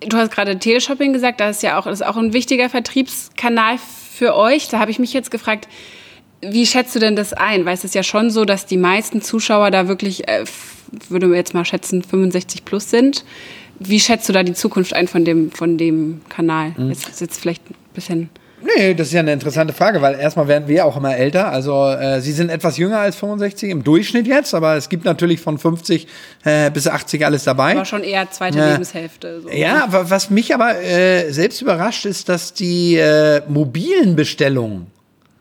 Du hast gerade Teleshopping gesagt, das ist ja auch, das ist auch ein wichtiger Vertriebskanal für euch. Da habe ich mich jetzt gefragt, wie schätzt du denn das ein? Weil es ist ja schon so, dass die meisten Zuschauer da wirklich, äh, würde man jetzt mal schätzen, 65 plus sind. Wie schätzt du da die Zukunft ein von dem, von dem Kanal? Mhm. Jetzt ist jetzt vielleicht ein bisschen. Nee, das ist ja eine interessante Frage, weil erstmal werden wir auch immer älter. Also äh, sie sind etwas jünger als 65 im Durchschnitt jetzt, aber es gibt natürlich von 50 äh, bis 80 alles dabei. Aber schon eher zweite äh, Lebenshälfte. So. Ja, was mich aber äh, selbst überrascht, ist, dass die äh, mobilen Bestellungen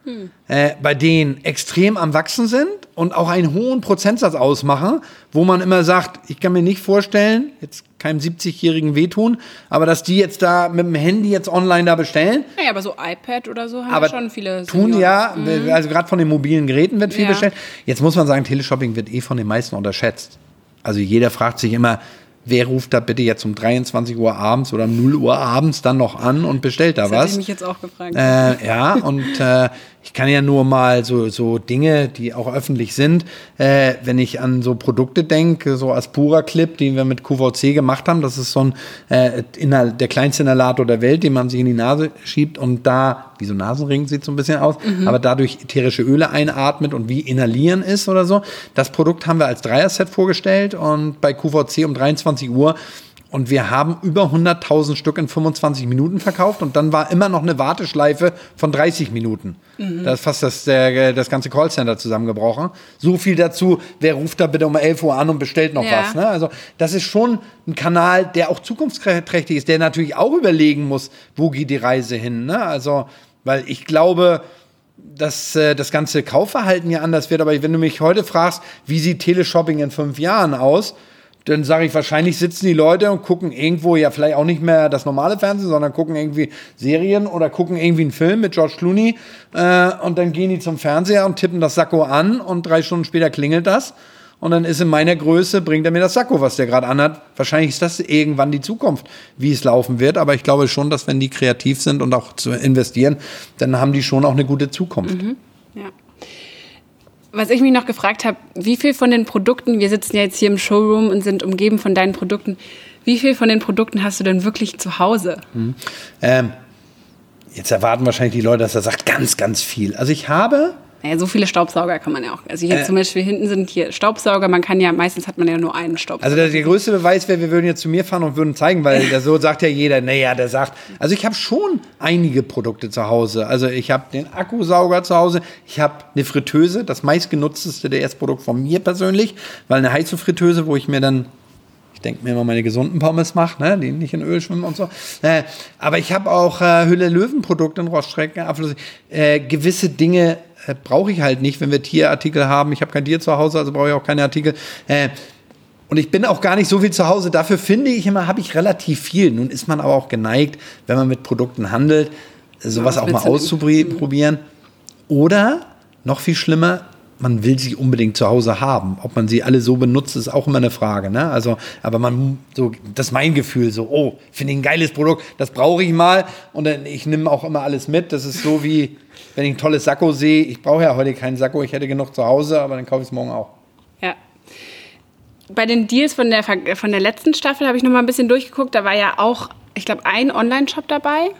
hm. äh, bei denen extrem am Wachsen sind und auch einen hohen Prozentsatz ausmachen, wo man immer sagt, ich kann mir nicht vorstellen, jetzt keinem 70-Jährigen wehtun, aber dass die jetzt da mit dem Handy jetzt online da bestellen. Naja, aber so iPad oder so haben aber schon viele. Tun ja, mhm. also gerade von den mobilen Geräten wird viel ja. bestellt. Jetzt muss man sagen, Teleshopping wird eh von den meisten unterschätzt. Also jeder fragt sich immer, wer ruft da bitte jetzt um 23 Uhr abends oder um 0 Uhr abends dann noch an und bestellt da das was? Das ich mich jetzt auch gefragt. Äh, ja, und äh, ich kann ja nur mal so, so Dinge, die auch öffentlich sind, äh, wenn ich an so Produkte denke, so Aspura Clip, den wir mit QVC gemacht haben, das ist so ein äh, der kleinste Inhalator der Welt, den man sich in die Nase schiebt und da, wie so Nasenring sieht so ein bisschen aus, mhm. aber dadurch ätherische Öle einatmet und wie inhalieren ist oder so. Das Produkt haben wir als Dreier-Set vorgestellt und bei QVC um 23 Uhr und wir haben über 100.000 Stück in 25 Minuten verkauft und dann war immer noch eine Warteschleife von 30 Minuten. Mhm. Da ist fast das, der, das ganze Callcenter zusammengebrochen. So viel dazu, wer ruft da bitte um 11 Uhr an und bestellt noch ja. was. Ne? Also das ist schon ein Kanal, der auch zukunftsträchtig ist, der natürlich auch überlegen muss, wo geht die Reise hin. Ne? Also, weil ich glaube, dass äh, das ganze Kaufverhalten ja anders wird. Aber wenn du mich heute fragst, wie sieht Teleshopping in fünf Jahren aus, dann sage ich, wahrscheinlich sitzen die Leute und gucken irgendwo ja vielleicht auch nicht mehr das normale Fernsehen, sondern gucken irgendwie Serien oder gucken irgendwie einen Film mit George Clooney äh, und dann gehen die zum Fernseher und tippen das Sakko an und drei Stunden später klingelt das und dann ist in meiner Größe, bringt er mir das Sakko, was der gerade anhat. Wahrscheinlich ist das irgendwann die Zukunft, wie es laufen wird, aber ich glaube schon, dass wenn die kreativ sind und auch zu investieren, dann haben die schon auch eine gute Zukunft. Mhm. Ja. Was ich mich noch gefragt habe, wie viel von den Produkten, wir sitzen ja jetzt hier im Showroom und sind umgeben von deinen Produkten, wie viel von den Produkten hast du denn wirklich zu Hause? Mhm. Ähm, jetzt erwarten wahrscheinlich die Leute, dass er sagt, ganz, ganz viel. Also ich habe naja, so viele Staubsauger kann man ja auch. Also hier äh, zum Beispiel hinten sind hier Staubsauger. Man kann ja, meistens hat man ja nur einen Staubsauger. Also der, der größte Beweis wäre, wir würden jetzt zu mir fahren und würden zeigen, weil der, so sagt ja jeder, naja, der sagt. Also ich habe schon einige Produkte zu Hause. Also ich habe den Akkusauger zu Hause. Ich habe eine Fritteuse, das meistgenutzteste DS-Produkt von mir persönlich, weil eine heiße Fritteuse, wo ich mir dann ich denke mir immer meine gesunden Pommes mache, ne, die nicht in Öl schwimmen und so. Äh, aber ich habe auch äh, Hülle Löwen Produkte in Roststrecken, äh, gewisse Dinge äh, brauche ich halt nicht, wenn wir Tierartikel haben. Ich habe kein Tier zu Hause, also brauche ich auch keine Artikel. Äh, und ich bin auch gar nicht so viel zu Hause. Dafür finde ich immer, habe ich relativ viel. Nun ist man aber auch geneigt, wenn man mit Produkten handelt, sowas ja, auch mal auszuprobieren. Oder, noch viel schlimmer, man will sie unbedingt zu Hause haben. Ob man sie alle so benutzt, ist auch immer eine Frage. Ne? Also, aber man, so, das ist mein Gefühl, so, oh, finde ich ein geiles Produkt, das brauche ich mal und dann, ich nehme auch immer alles mit. Das ist so wie, wenn ich ein tolles Sakko sehe, ich brauche ja heute keinen Sakko, ich hätte genug zu Hause, aber dann kaufe ich es morgen auch. Ja. Bei den Deals von der, von der letzten Staffel habe ich noch mal ein bisschen durchgeguckt. Da war ja auch, ich glaube, ein Online-Shop dabei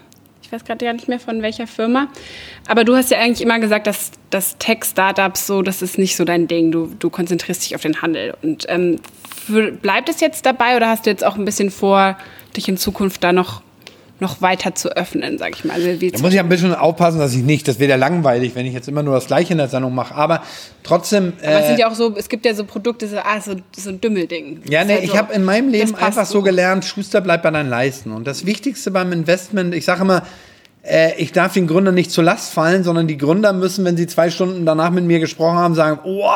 ich weiß gerade gar nicht mehr von welcher Firma. Aber du hast ja eigentlich immer gesagt, dass, dass Tech-Startups so, das ist nicht so dein Ding. Du, du konzentrierst dich auf den Handel. Und ähm, für, bleibt es jetzt dabei oder hast du jetzt auch ein bisschen vor, dich in Zukunft da noch noch weiter zu öffnen, sag ich mal. Also da muss ich ein bisschen aufpassen, dass ich nicht, das wäre ja langweilig, wenn ich jetzt immer nur das Gleiche in der Sendung mache. Aber trotzdem. Aber es sind ja auch so, es gibt ja so Produkte, so, ah, so, so ein Dümmelding. Ja, nee, halt ich habe in meinem Leben einfach so gelernt, Schuster bleibt bei deinen Leisten. Und das Wichtigste beim Investment, ich sage immer, äh, ich darf den Gründern nicht zur Last fallen, sondern die Gründer müssen, wenn sie zwei Stunden danach mit mir gesprochen haben, sagen, oh,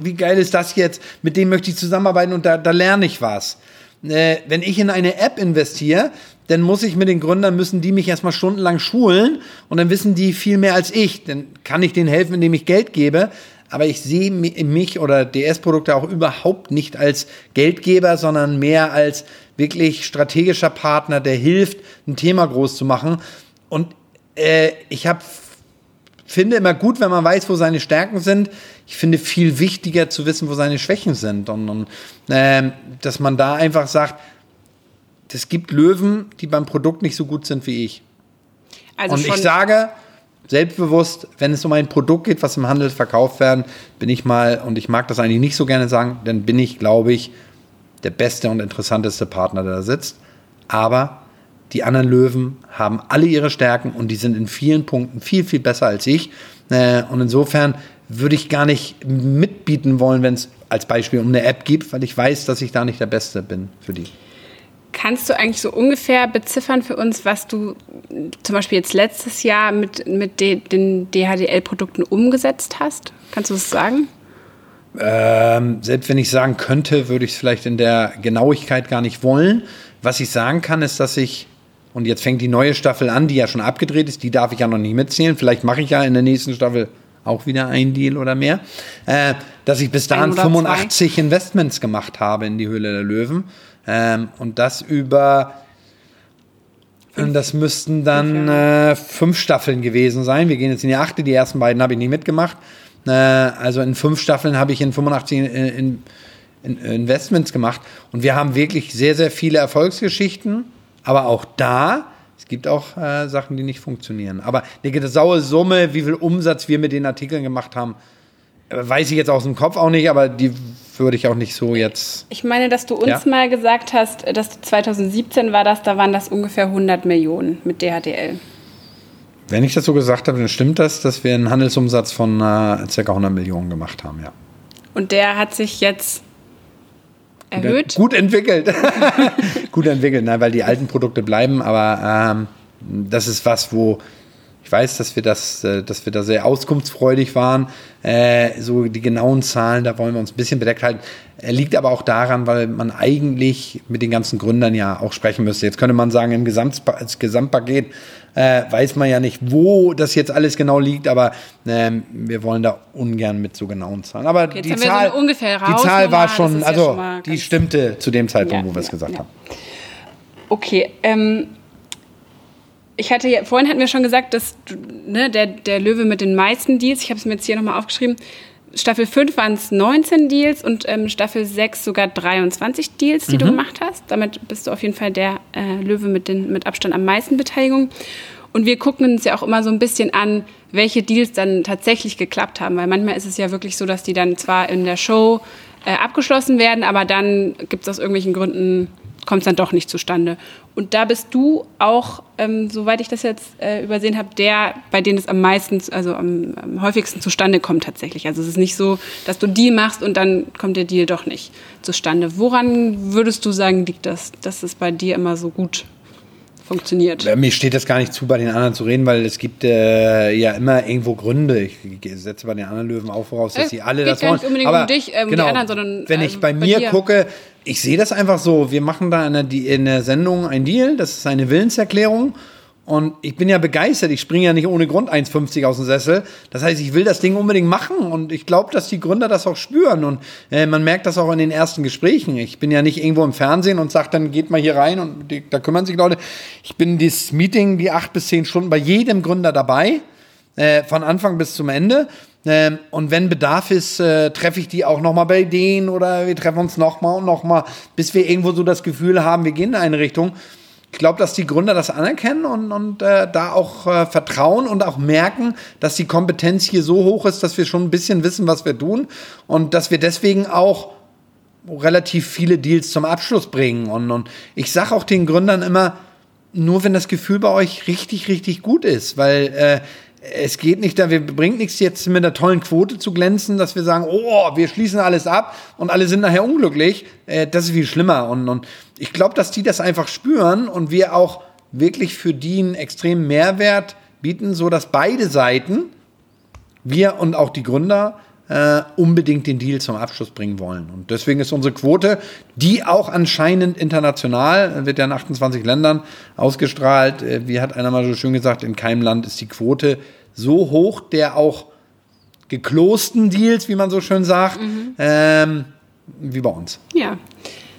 wie geil ist das jetzt, mit dem möchte ich zusammenarbeiten und da, da lerne ich was. Äh, wenn ich in eine App investiere, dann muss ich mit den Gründern, müssen die mich erstmal stundenlang schulen und dann wissen die viel mehr als ich. Dann kann ich denen helfen, indem ich Geld gebe. Aber ich sehe mich oder DS-Produkte auch überhaupt nicht als Geldgeber, sondern mehr als wirklich strategischer Partner, der hilft, ein Thema groß zu machen. Und äh, ich habe finde immer gut, wenn man weiß, wo seine Stärken sind. Ich finde viel wichtiger zu wissen, wo seine Schwächen sind. Und, und äh, dass man da einfach sagt, es gibt Löwen, die beim Produkt nicht so gut sind wie ich. Also und ich sage selbstbewusst, wenn es um ein Produkt geht, was im Handel verkauft werden, bin ich mal, und ich mag das eigentlich nicht so gerne sagen, dann bin ich, glaube ich, der beste und interessanteste Partner, der da sitzt. Aber die anderen Löwen haben alle ihre Stärken und die sind in vielen Punkten viel, viel besser als ich. Äh, und insofern würde ich gar nicht mitbieten wollen, wenn es als Beispiel um eine App geht, weil ich weiß, dass ich da nicht der Beste bin für die. Kannst du eigentlich so ungefähr beziffern für uns, was du zum Beispiel jetzt letztes Jahr mit, mit den DHDL-Produkten umgesetzt hast? Kannst du das sagen? Ähm, selbst wenn ich sagen könnte, würde ich es vielleicht in der Genauigkeit gar nicht wollen. Was ich sagen kann, ist, dass ich und jetzt fängt die neue Staffel an, die ja schon abgedreht ist. Die darf ich ja noch nicht mitzählen. Vielleicht mache ich ja in der nächsten Staffel auch wieder ein Deal oder mehr. Äh, dass ich bis dahin 85 zwei. Investments gemacht habe in die Höhle der Löwen. Ähm, und das über. Und das müssten dann äh, fünf Staffeln gewesen sein. Wir gehen jetzt in die achte. Die ersten beiden habe ich nicht mitgemacht. Äh, also in fünf Staffeln habe ich in 85 in, in, in Investments gemacht. Und wir haben wirklich sehr, sehr viele Erfolgsgeschichten aber auch da, es gibt auch äh, Sachen, die nicht funktionieren. Aber eine genaue Summe, wie viel Umsatz wir mit den Artikeln gemacht haben, äh, weiß ich jetzt aus dem Kopf auch nicht, aber die würde ich auch nicht so jetzt. Ich meine, dass du uns ja? mal gesagt hast, dass 2017 war das, da waren das ungefähr 100 Millionen mit DHDL. Wenn ich das so gesagt habe, dann stimmt das, dass wir einen Handelsumsatz von äh, ca. 100 Millionen gemacht haben, ja. Und der hat sich jetzt erhöht. Gut entwickelt. gut entwickelt, nein, weil die alten Produkte bleiben, aber ähm, das ist was, wo ich weiß, dass wir das, äh, dass wir da sehr auskunftsfreudig waren. Äh, so die genauen Zahlen, da wollen wir uns ein bisschen bedeckt halten. Er liegt aber auch daran, weil man eigentlich mit den ganzen Gründern ja auch sprechen müsste. Jetzt könnte man sagen, im Gesamtpaket äh, weiß man ja nicht, wo das jetzt alles genau liegt, aber ähm, wir wollen da ungern mit so genauen Zahlen. Aber okay, die, Zahl, so die Zahl war schon, also ja die stimmte zu dem Zeitpunkt, ja, wo wir es gesagt ja. haben. Okay, ähm, ich hatte ja, vorhin hatten wir schon gesagt, dass ne, der, der Löwe mit den meisten Deals, ich habe es mir jetzt hier nochmal aufgeschrieben, Staffel 5 waren es 19 Deals und ähm, Staffel 6 sogar 23 Deals, die mhm. du gemacht hast. Damit bist du auf jeden Fall der äh, Löwe mit, den, mit Abstand am meisten Beteiligung. Und wir gucken uns ja auch immer so ein bisschen an, welche Deals dann tatsächlich geklappt haben. Weil manchmal ist es ja wirklich so, dass die dann zwar in der Show äh, abgeschlossen werden, aber dann gibt es aus irgendwelchen Gründen kommt es dann doch nicht zustande. Und da bist du auch, ähm, soweit ich das jetzt äh, übersehen habe, der, bei dem es am meisten, also am, am, häufigsten zustande kommt tatsächlich. Also es ist nicht so, dass du Deal machst und dann kommt der Deal doch nicht zustande. Woran würdest du sagen, liegt das, dass es bei dir immer so gut funktioniert. Mir steht das gar nicht zu, bei den anderen zu reden, weil es gibt äh, ja immer irgendwo Gründe. Ich setze bei den anderen Löwen auch voraus, dass äh, sie alle das wollen. Nicht unbedingt Aber um dich, äh, um genau, die anderen, sondern wenn ich ähm, bei, bei mir dir. gucke, ich sehe das einfach so. Wir machen da in der, in der Sendung ein Deal, das ist eine Willenserklärung. Und ich bin ja begeistert. Ich springe ja nicht ohne Grund 1,50 aus dem Sessel. Das heißt, ich will das Ding unbedingt machen. Und ich glaube, dass die Gründer das auch spüren. Und äh, man merkt das auch in den ersten Gesprächen. Ich bin ja nicht irgendwo im Fernsehen und sage, dann geht mal hier rein und die, da kümmern sich Leute. Ich bin dieses Meeting, die acht bis zehn Stunden bei jedem Gründer dabei. Äh, von Anfang bis zum Ende. Ähm, und wenn Bedarf ist, äh, treffe ich die auch nochmal bei denen oder wir treffen uns nochmal und nochmal, bis wir irgendwo so das Gefühl haben, wir gehen in eine Richtung ich glaube, dass die Gründer das anerkennen und, und äh, da auch äh, vertrauen und auch merken, dass die Kompetenz hier so hoch ist, dass wir schon ein bisschen wissen, was wir tun und dass wir deswegen auch relativ viele Deals zum Abschluss bringen. Und, und ich sage auch den Gründern immer, nur wenn das Gefühl bei euch richtig, richtig gut ist, weil äh, es geht nicht, wir bringt nichts jetzt mit einer tollen Quote zu glänzen, dass wir sagen, oh, wir schließen alles ab und alle sind nachher unglücklich. Äh, das ist viel schlimmer. Und, und ich glaube, dass die das einfach spüren und wir auch wirklich für die einen extremen Mehrwert bieten, so dass beide Seiten, wir und auch die Gründer, äh, unbedingt den Deal zum Abschluss bringen wollen. Und deswegen ist unsere Quote, die auch anscheinend international, wird ja in 28 Ländern ausgestrahlt, äh, wie hat einer mal so schön gesagt, in keinem Land ist die Quote so hoch, der auch geklosten Deals, wie man so schön sagt, mhm. ähm, wie bei uns. Ja,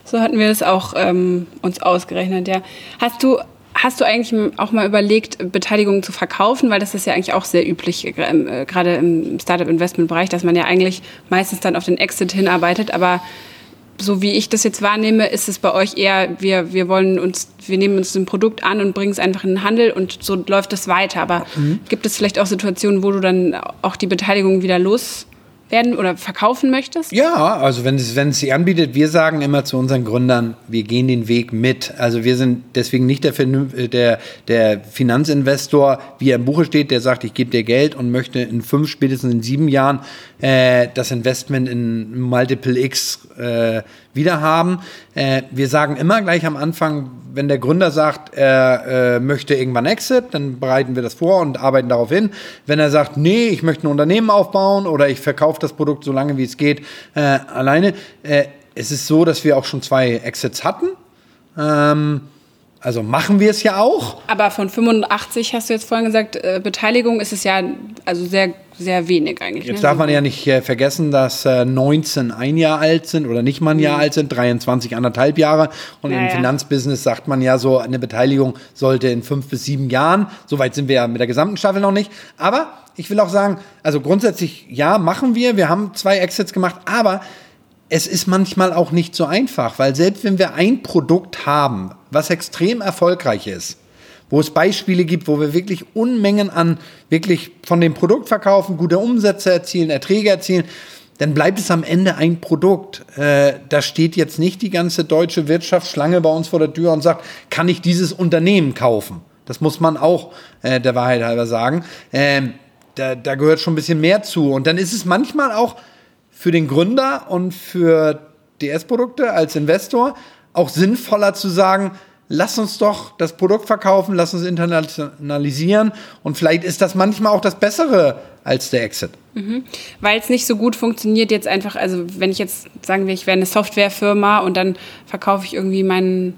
so hatten wir das auch ähm, uns ausgerechnet, ja. Hast du Hast du eigentlich auch mal überlegt, Beteiligungen zu verkaufen? Weil das ist ja eigentlich auch sehr üblich, äh, äh, gerade im Startup-Investment-Bereich, dass man ja eigentlich meistens dann auf den Exit hinarbeitet. Aber so wie ich das jetzt wahrnehme, ist es bei euch eher, wir, wir wollen uns, wir nehmen uns ein Produkt an und bringen es einfach in den Handel und so läuft es weiter. Aber mhm. gibt es vielleicht auch Situationen, wo du dann auch die Beteiligung wieder los werden oder verkaufen möchtest? Ja, also wenn es, wenn es sich anbietet, wir sagen immer zu unseren Gründern, wir gehen den Weg mit. Also wir sind deswegen nicht der, der, der Finanzinvestor, wie er im Buche steht, der sagt, ich gebe dir Geld und möchte in fünf, spätestens in sieben Jahren äh, das Investment in Multiple X äh, wieder haben. Äh, wir sagen immer gleich am Anfang, wenn der Gründer sagt, er äh, möchte irgendwann Exit, dann bereiten wir das vor und arbeiten darauf hin. Wenn er sagt, nee, ich möchte ein Unternehmen aufbauen oder ich verkaufe das Produkt so lange wie es geht äh, alleine, äh, es ist so, dass wir auch schon zwei Exits hatten. Ähm, also machen wir es ja auch. Aber von 85 hast du jetzt vorhin gesagt, äh, Beteiligung ist es ja also sehr sehr wenig eigentlich. Jetzt ne? darf man ja nicht äh, vergessen, dass äh, 19 ein Jahr alt sind oder nicht mal ein Jahr mhm. alt sind, 23 anderthalb Jahre. Und ja, im. Finanzbusiness sagt man ja so, eine Beteiligung sollte in fünf bis sieben Jahren, soweit sind wir ja mit der gesamten Staffel noch nicht. Aber ich will auch sagen, also grundsätzlich ja, machen wir. Wir haben zwei Exits gemacht, aber es ist manchmal auch nicht so einfach, weil selbst wenn wir ein Produkt haben, was extrem erfolgreich ist, wo es Beispiele gibt, wo wir wirklich Unmengen an wirklich von dem Produkt verkaufen, gute Umsätze erzielen, Erträge erzielen, dann bleibt es am Ende ein Produkt. Äh, da steht jetzt nicht die ganze deutsche Wirtschaftsschlange bei uns vor der Tür und sagt, kann ich dieses Unternehmen kaufen? Das muss man auch äh, der Wahrheit halber sagen. Ähm, da, da gehört schon ein bisschen mehr zu. Und dann ist es manchmal auch für den Gründer und für DS-Produkte als Investor auch sinnvoller zu sagen, lass uns doch das Produkt verkaufen, lass uns internalisieren und vielleicht ist das manchmal auch das Bessere als der Exit. Mhm. Weil es nicht so gut funktioniert jetzt einfach, also wenn ich jetzt sagen wir, ich wäre eine Softwarefirma und dann verkaufe ich irgendwie meinen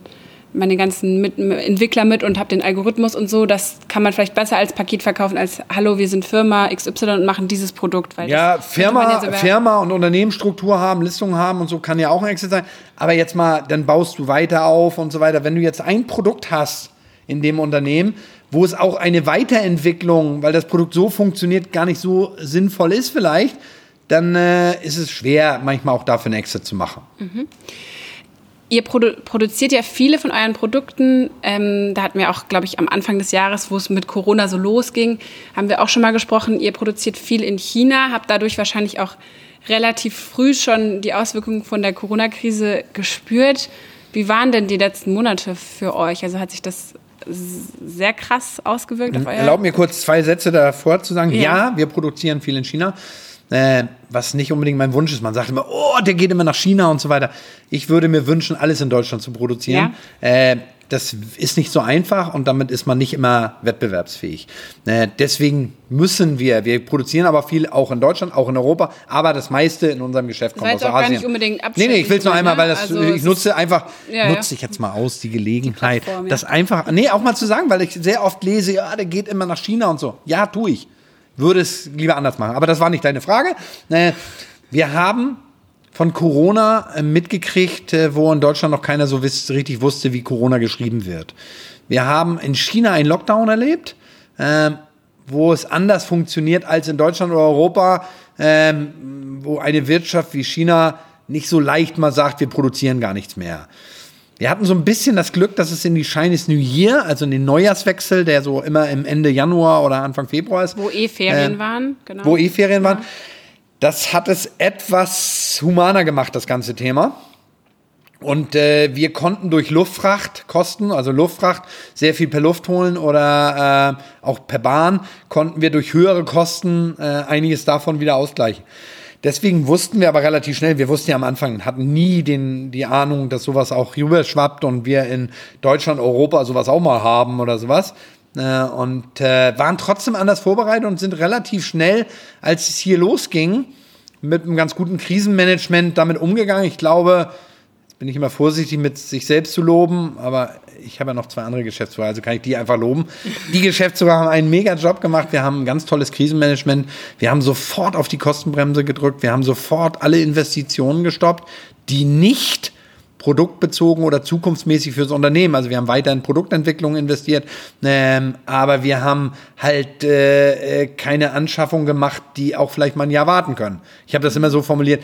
meine ganzen mit, Entwickler mit und habe den Algorithmus und so. Das kann man vielleicht besser als Paket verkaufen als Hallo, wir sind Firma XY und machen dieses Produkt. Weil ja, Firma, ja Firma und Unternehmensstruktur haben, Listungen haben und so kann ja auch ein Exit sein. Aber jetzt mal, dann baust du weiter auf und so weiter. Wenn du jetzt ein Produkt hast in dem Unternehmen, wo es auch eine Weiterentwicklung, weil das Produkt so funktioniert, gar nicht so sinnvoll ist vielleicht, dann äh, ist es schwer, manchmal auch dafür einen Exit zu machen. Mhm. Ihr produ produziert ja viele von euren Produkten. Ähm, da hatten wir auch, glaube ich, am Anfang des Jahres, wo es mit Corona so losging, haben wir auch schon mal gesprochen. Ihr produziert viel in China, habt dadurch wahrscheinlich auch relativ früh schon die Auswirkungen von der Corona-Krise gespürt. Wie waren denn die letzten Monate für euch? Also hat sich das sehr krass ausgewirkt auf euer Erlaub mir kurz zwei Sätze davor zu sagen. Ja, ja wir produzieren viel in China. Äh, was nicht unbedingt mein Wunsch ist. Man sagt immer, oh, der geht immer nach China und so weiter. Ich würde mir wünschen, alles in Deutschland zu produzieren. Ja. Äh, das ist nicht so einfach und damit ist man nicht immer wettbewerbsfähig. Äh, deswegen müssen wir, wir produzieren aber viel auch in Deutschland, auch in Europa, aber das meiste in unserem Geschäft kommt aus auch Asien. Gar nicht unbedingt nee, nee, ich will es nur einmal, weil das, also ich nutze einfach, ja, nutze ich jetzt mal aus, die Gelegenheit, die das einfach, nee, auch mal zu sagen, weil ich sehr oft lese, ja, der geht immer nach China und so. Ja, tue ich. Würde es lieber anders machen. Aber das war nicht deine Frage. Äh, wir haben von Corona äh, mitgekriegt, äh, wo in Deutschland noch keiner so richtig wusste, wie Corona geschrieben wird. Wir haben in China einen Lockdown erlebt, äh, wo es anders funktioniert als in Deutschland oder Europa, ähm, wo eine Wirtschaft wie China nicht so leicht mal sagt, wir produzieren gar nichts mehr. Wir hatten so ein bisschen das Glück, dass es in die Chinese New Year, also in den Neujahrswechsel, der so immer im Ende Januar oder Anfang Februar ist. Wo eh Ferien Ähm, waren, genau. Wo eh Ferien waren. Das hat es etwas humaner gemacht, das ganze Thema. Und äh, wir konnten durch Luftfrachtkosten, also Luftfracht, sehr viel per Luft holen oder äh, auch per Bahn, konnten wir durch höhere Kosten äh, einiges davon wieder ausgleichen. Deswegen wussten wir aber relativ schnell, wir wussten ja am Anfang, hatten nie den, die Ahnung, dass sowas auch rüberschwappt und wir in Deutschland, Europa sowas auch mal haben oder sowas. Äh, und äh, waren trotzdem anders vorbereitet und sind relativ schnell, als es hier losging, mit einem ganz guten Krisenmanagement damit umgegangen. Ich glaube, bin ich immer vorsichtig mit sich selbst zu loben, aber ich habe ja noch zwei andere Geschäftsführer, also kann ich die einfach loben. Die Geschäftsführer haben einen mega Job gemacht. Wir haben ein ganz tolles Krisenmanagement. Wir haben sofort auf die Kostenbremse gedrückt. Wir haben sofort alle Investitionen gestoppt, die nicht produktbezogen oder zukunftsmäßig fürs Unternehmen. Also wir haben weiter in Produktentwicklung investiert, ähm, aber wir haben halt äh, äh, keine Anschaffung gemacht, die auch vielleicht mal ein Jahr warten können. Ich habe das immer so formuliert.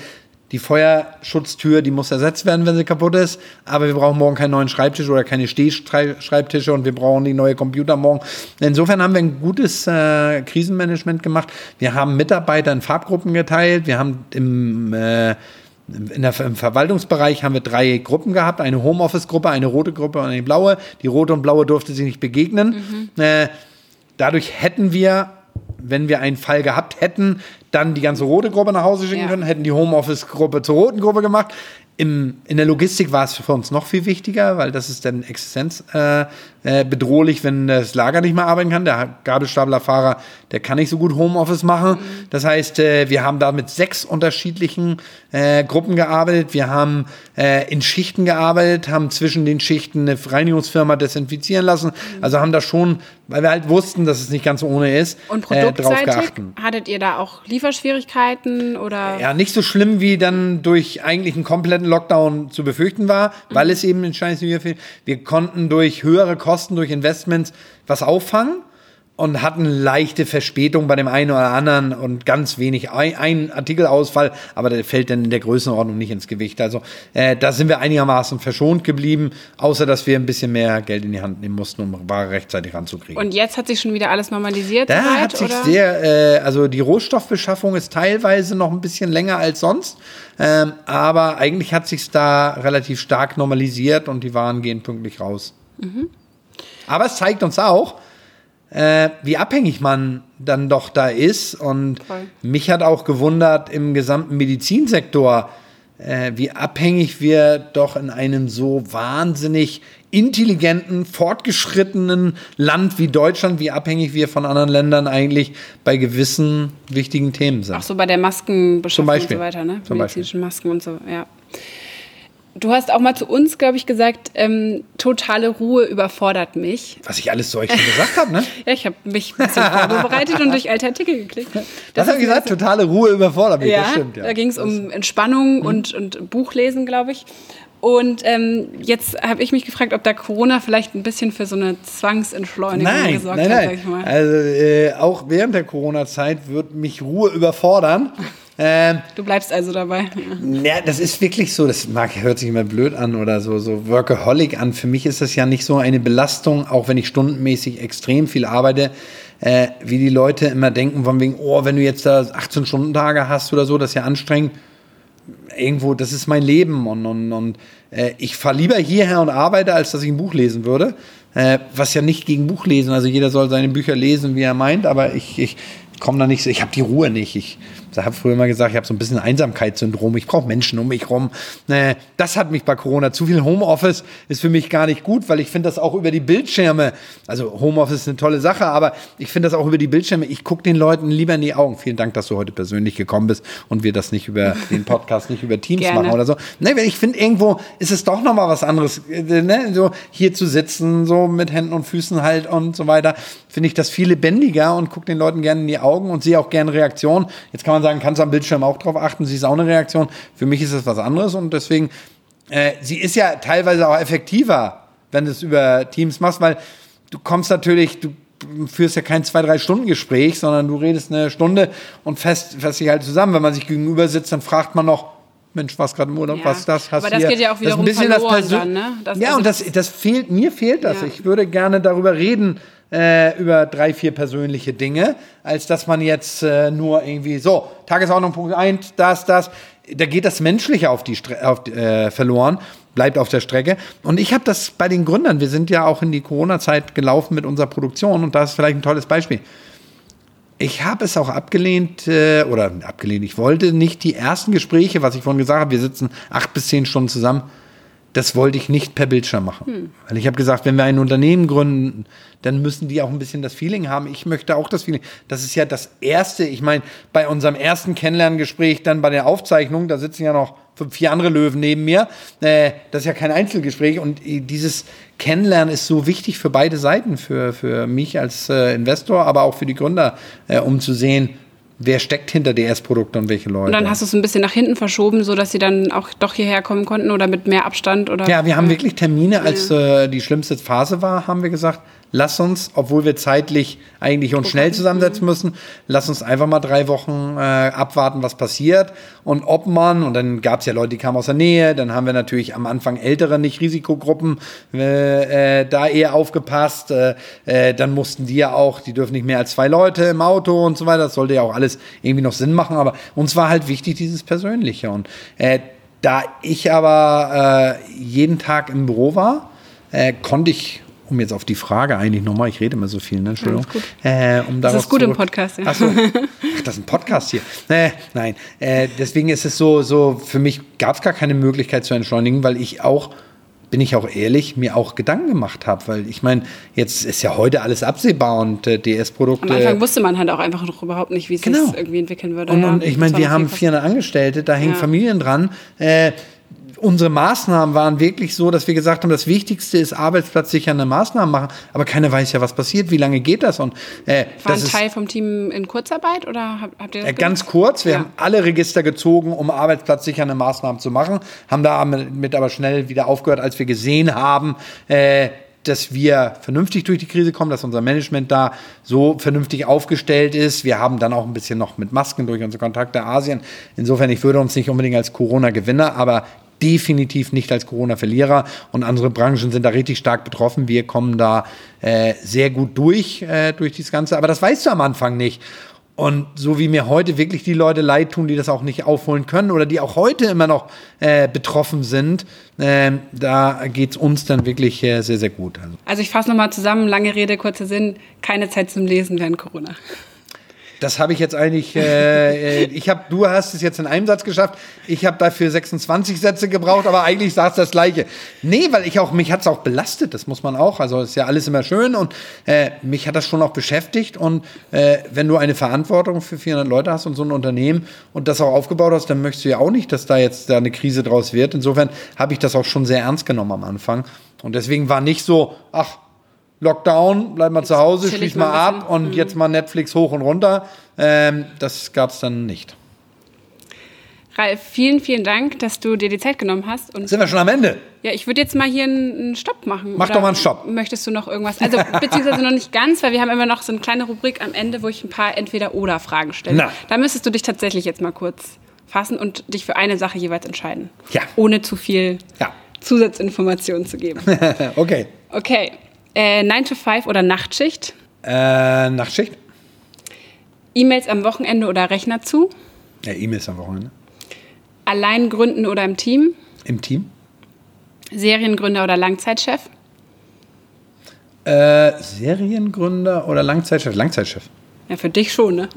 Die Feuerschutztür, die muss ersetzt werden, wenn sie kaputt ist. Aber wir brauchen morgen keinen neuen Schreibtisch oder keine Stehschreibtische und wir brauchen die neue Computer morgen. Insofern haben wir ein gutes äh, Krisenmanagement gemacht. Wir haben Mitarbeiter in Farbgruppen geteilt. Wir haben im äh, in der, Im Verwaltungsbereich haben wir drei Gruppen gehabt, eine Homeoffice-Gruppe, eine rote Gruppe und eine blaue. Die rote und blaue durfte sich nicht begegnen. Äh, dadurch hätten wir, wenn wir einen Fall gehabt hätten, dann die ganze rote Gruppe nach Hause schicken Ja. können, hätten die Homeoffice-Gruppe zur roten Gruppe gemacht. Im, in der Logistik war es für uns noch viel wichtiger, weil das ist dann existenzbedrohlich, äh, bedrohlich, wenn das Lager nicht mehr arbeiten kann. Der Gabelstaplerfahrer, der kann nicht so gut Homeoffice machen. Das heißt, äh, wir haben da mit sechs unterschiedlichen äh, Gruppen gearbeitet. Wir haben äh, in Schichten gearbeitet, haben zwischen den Schichten eine Reinigungsfirma desinfizieren lassen. Also haben da schon, weil wir halt wussten, dass es nicht ganz ohne ist, Und äh, drauf produktseitig, hattet ihr da auch Lieferschwierigkeiten oder? Ja, nicht so schlimm, wie dann durch eigentlich einen kompletten Lockdown zu befürchten war, weil es eben in Chinese New Year fiel. Wir konnten durch höhere Kosten, durch Investments was auffangen und hatten leichte Verspätung bei dem einen oder anderen und ganz wenig ein, ein Artikelausfall, aber der fällt dann in der Größenordnung nicht ins Gewicht. Also äh, da sind wir einigermaßen verschont geblieben, außer dass wir ein bisschen mehr Geld in die Hand nehmen mussten, um Ware rechtzeitig ranzukriegen. Und jetzt hat sich schon wieder alles normalisiert? Da soweit, hat sich oder? sehr, äh, also die Rohstoffbeschaffung ist teilweise noch ein bisschen länger als sonst, ähm, aber eigentlich hat sich da relativ stark normalisiert und die Waren gehen pünktlich raus. Mhm. Aber es zeigt uns auch, äh, wie abhängig man dann doch da ist und Voll. mich hat auch gewundert im gesamten Medizinsektor, äh, wie abhängig wir doch in einem so wahnsinnig intelligenten, fortgeschrittenen Land wie Deutschland, wie abhängig wir von anderen Ländern eigentlich bei gewissen wichtigen Themen sind. Auch so bei der Maskenbeschaffung Beispiel. und so weiter, ne? Zum Medizinischen Masken und so, ja. Du hast auch mal zu uns, glaube ich, gesagt, ähm, totale Ruhe überfordert mich. Was ich alles so euch schon gesagt habe, ne? Ja, ich habe mich ein bisschen vorbereitet und durch alte Artikel geklickt. Das habe ich ist- gesagt, totale Ruhe überfordert mich, Ja, das stimmt, ja. da ging es um Entspannung Mhm. und, und Buchlesen, glaube ich. Und ähm, jetzt habe ich mich gefragt, ob da Corona vielleicht ein bisschen für so eine Zwangsentschleunigung Nein, gesorgt nein, hat, sag nein. ich mal. Also äh, auch während der Corona-Zeit wird mich Ruhe überfordern. Ähm, Du bleibst also dabei. Ja. Das ist wirklich so. Das mag, hört sich immer blöd an oder so, so Workaholic an. Für mich ist das ja nicht so eine Belastung, auch wenn ich stundenmäßig extrem viel arbeite, äh, wie die Leute immer denken, von wegen, oh, wenn du jetzt da 18-Stunden-Tage hast oder so, das ist ja anstrengend. Irgendwo, das ist mein Leben und, und, und äh, ich fahre lieber hierher und arbeite, als dass ich ein Buch lesen würde. Äh, was ja nicht gegen Buch lesen, also jeder soll seine Bücher lesen, wie er meint, aber ich, ich komme da nicht so, ich habe die Ruhe nicht. Ich Ich habe früher immer gesagt, ich habe so ein bisschen Einsamkeitssyndrom. Ich brauche Menschen um mich rum. Das hat mich bei Corona. Zu viel Homeoffice ist für mich gar nicht gut, weil ich finde das auch über die Bildschirme. Also Homeoffice ist eine tolle Sache, aber ich finde das auch über die Bildschirme. Ich gucke den Leuten lieber in die Augen. Vielen Dank, dass du heute persönlich gekommen bist und wir das nicht über den Podcast, nicht über Teams Gerne. machen oder so. Ne, ich finde irgendwo ist es doch noch mal was anderes, äh, ne? so hier zu sitzen, so mit Händen und Füßen halt und so weiter. Finde ich das viel lebendiger und gucke den Leuten gerne in die Augen und sehe auch gerne Reaktionen. Jetzt kann man sagen, kannst du am Bildschirm auch drauf achten, sie ist auch eine Reaktion. Für mich ist es was anderes und deswegen, äh, sie ist ja teilweise auch effektiver, wenn du es über Teams machst, weil du kommst natürlich, du führst ja kein zwei, drei Stunden Gespräch, sondern du redest eine Stunde und fest, fest dich halt zusammen. Wenn man sich gegenüber sitzt, dann fragt man noch, Mensch, was gerade im Urlaub, ja. was das? Hast Aber das hier? geht ja auch wiederum das ein bisschen verloren das dann, ne? Das, ja, also und das, das fehlt, mir fehlt das. Ja. Ich würde gerne darüber reden, äh, über drei, vier persönliche Dinge, als dass man jetzt äh, nur irgendwie so, Tagesordnung Punkt 1, das, das. Da geht das Menschliche auf die, auf, äh, verloren, bleibt auf der Strecke. Und ich habe das bei den Gründern, wir sind ja auch in die Corona-Zeit gelaufen mit unserer Produktion und das ist vielleicht ein tolles Beispiel. Ich habe es auch abgelehnt, äh, oder abgelehnt, ich wollte nicht die ersten Gespräche, was ich vorhin gesagt habe, wir sitzen acht bis zehn Stunden zusammen, das wollte ich nicht per Bildschirm machen. Hm. Weil ich habe gesagt, wenn wir ein Unternehmen gründen, dann müssen die auch ein bisschen das Feeling haben. Ich möchte auch das Feeling. Das ist ja das Erste. Ich meine, bei unserem ersten Kennenlerngespräch, dann bei der Aufzeichnung, da sitzen ja noch vier andere Löwen neben mir. Äh, das ist ja kein Einzelgespräch. Und dieses Kennenlernen ist so wichtig für beide Seiten, für, für mich als äh, Investor, aber auch für die Gründer, äh, um zu sehen, wer steckt hinter DS-Produkten und welche Leute. Und dann hast du es ein bisschen nach hinten verschoben, sodass sie dann auch doch hierher kommen konnten oder mit mehr Abstand oder. Ja, wir haben wirklich Termine, als ja. äh, die schlimmste Phase war, haben wir gesagt, lass uns, obwohl wir zeitlich eigentlich uns schnell zusammensetzen müssen, lass uns einfach mal drei Wochen äh, abwarten, was passiert. Und ob man, und dann gab es ja Leute, die kamen aus der Nähe, dann haben wir natürlich am Anfang ältere, nicht Risikogruppen, äh, äh, da eher aufgepasst, äh, äh, dann mussten die ja auch, die dürfen nicht mehr als zwei Leute im Auto und so weiter, das sollte ja auch alles irgendwie noch Sinn machen, aber uns war halt wichtig dieses Persönliche. Und äh, da ich aber jeden Tag im Büro war, konnte ich um jetzt auf die Frage eigentlich nochmal, ich rede immer so viel, ne? Entschuldigung. Äh, um das ist gut im Podcast, ja. Achso, ach, das ist ein Podcast hier. Äh, nein, äh, deswegen ist es so, so für mich gab es gar keine Möglichkeit zu entschleunigen, weil ich auch, bin ich auch ehrlich, mir auch Gedanken gemacht habe, weil ich meine, jetzt ist ja heute alles absehbar und äh, DS-Produkte. Am Anfang wusste man halt auch einfach noch überhaupt nicht, wie es genau. sich irgendwie entwickeln würde. Und, und ich meine, wir haben 400 Angestellte, da hängen ja. Familien dran. Unsere Maßnahmen waren wirklich so, dass wir gesagt haben, das Wichtigste ist arbeitsplatzsichernde Maßnahmen machen, aber keiner weiß ja, was passiert, wie lange geht das und äh, war ein Teil vom Team in Kurzarbeit oder habt ihr das äh, Ganz kurz, wir ja. haben alle Register gezogen, um arbeitsplatzsichernde Maßnahmen zu machen, haben damit aber schnell wieder aufgehört, als wir gesehen haben, äh, dass wir vernünftig durch die Krise kommen, dass unser Management da so vernünftig aufgestellt ist. Wir haben dann auch ein bisschen noch mit Masken durch unsere Kontakte Asien. Insofern, ich würde uns nicht unbedingt als Corona-Gewinner, aber definitiv nicht als Corona-Verlierer und andere Branchen sind da richtig stark betroffen. Wir kommen da äh, sehr gut durch, äh, durch das Ganze, aber das weißt du am Anfang nicht. Und so wie mir heute wirklich die Leute leid tun, die das auch nicht aufholen können oder die auch heute immer noch äh, betroffen sind, äh, da geht es uns dann wirklich äh, sehr, sehr gut. Also, also ich fasse nochmal zusammen, lange Rede, kurzer Sinn, keine Zeit zum Lesen während Corona. Das habe ich jetzt eigentlich, äh, äh ich habe, du hast es jetzt in einem Satz geschafft, ich habe dafür 26 Sätze gebraucht, aber eigentlich sagst das Gleiche. Nee, weil ich auch, mich hat es auch belastet, das muss man auch, also ist ja alles immer schön und äh, mich hat das schon auch beschäftigt und äh, wenn du eine Verantwortung für 400 Leute hast und so ein Unternehmen und das auch aufgebaut hast, dann möchtest du ja auch nicht, dass da jetzt da eine Krise draus wird. Insofern habe ich das auch schon sehr ernst genommen am Anfang und deswegen war nicht so, ach, Lockdown, bleib mal zu Hause, schließ mal ab und mhm. jetzt mal Netflix hoch und runter. Ähm, das gab es dann nicht. Ralf, vielen, vielen Dank, dass du dir die Zeit genommen hast. Und Sind wir schon am Ende? Ja, ich würde jetzt mal hier einen Stopp machen. Mach doch mal einen Stopp. Möchtest du noch irgendwas? Also, beziehungsweise noch nicht ganz, weil wir haben immer noch so eine kleine Rubrik am Ende, wo ich ein paar Entweder-Oder-Fragen stelle. Na. Da müsstest du dich tatsächlich jetzt mal kurz fassen und dich für eine Sache jeweils entscheiden. Ja. Ohne zu viel ja. Zusatzinformationen zu geben. okay. Okay. Äh, 9 to 5 oder Nachtschicht? Äh, Nachtschicht. E-Mails am Wochenende oder Rechner zu? Ja, E-Mails am Wochenende. Allein gründen oder im Team? Im Team. Seriengründer oder Langzeitchef? Äh, Seriengründer oder Langzeitchef? Langzeitchef. Ja, für dich schon, ne?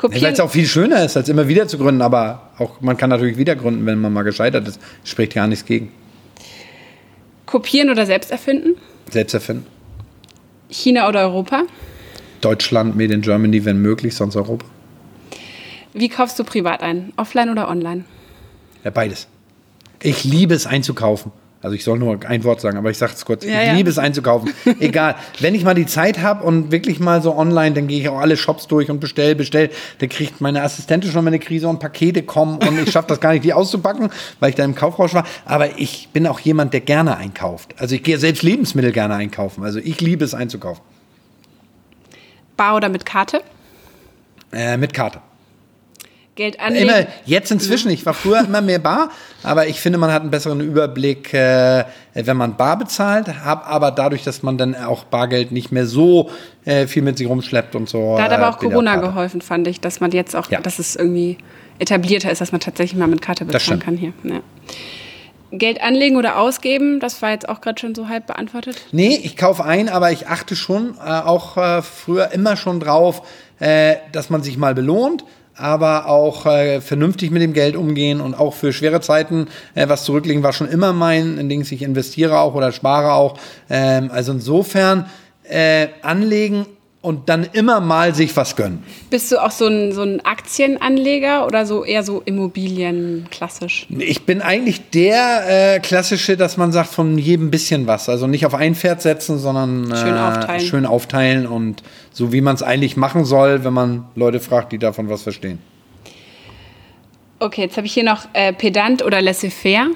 Weil es auch viel schöner ist, als immer wieder zu gründen, aber auch man kann natürlich wieder gründen, wenn man mal gescheitert ist. Spricht ja nichts gegen. Kopieren oder selbst erfinden? Selbst erfinden. China oder Europa? Deutschland, Made in Germany, wenn möglich, sonst Europa. Wie kaufst du privat ein? Offline oder online? Ja, beides. Ich liebe es einzukaufen. Also ich soll nur ein Wort sagen, aber ich sage es kurz. Ja, ich ja. liebe es einzukaufen. Egal. Wenn ich mal die Zeit habe und wirklich mal so online, dann gehe ich auch alle Shops durch und bestell, bestell. Dann kriegt meine Assistentin schon mal eine Krise und Pakete kommen und ich schaffe das gar nicht, die auszupacken, weil ich da im Kaufrausch war. Aber ich bin auch jemand, der gerne einkauft. Also ich gehe selbst Lebensmittel gerne einkaufen. Also ich liebe es einzukaufen. Bar oder mit Karte? Äh, mit Karte. Geld anlegen? Immer jetzt inzwischen. Ich war früher immer mehr bar, aber ich finde, man hat einen besseren Überblick, äh, wenn man bar bezahlt, hab aber dadurch, dass man dann auch Bargeld nicht mehr so äh, viel mit sich rumschleppt und so. Da hat aber auch äh, ich Corona geholfen, fand ich, dass man jetzt auch, Ja. dass es irgendwie etablierter ist, dass man tatsächlich mal mit Karte bezahlen kann hier. Ja. Geld anlegen oder ausgeben, das war jetzt auch gerade schon so halb beantwortet. Nee, ich kaufe ein, aber ich achte schon auch früher immer schon drauf, dass man sich mal belohnt, aber auch äh, vernünftig mit dem Geld umgehen und auch für schwere Zeiten äh, was zurücklegen war schon immer mein Ding. Ich investiere auch oder spare auch. Ähm, also insofern äh, anlegen und dann immer mal sich was gönnen. Bist du auch so ein, so ein Aktienanleger oder so eher so Immobilien klassisch? Ich bin eigentlich der äh, klassische, dass man sagt, von jedem bisschen was. Also nicht auf ein Pferd setzen, sondern äh, Schön aufteilen. schön aufteilen und so wie man es eigentlich machen soll, wenn man Leute fragt, die davon was verstehen. Okay, jetzt habe ich hier noch äh, Pedant oder Laissez-faire.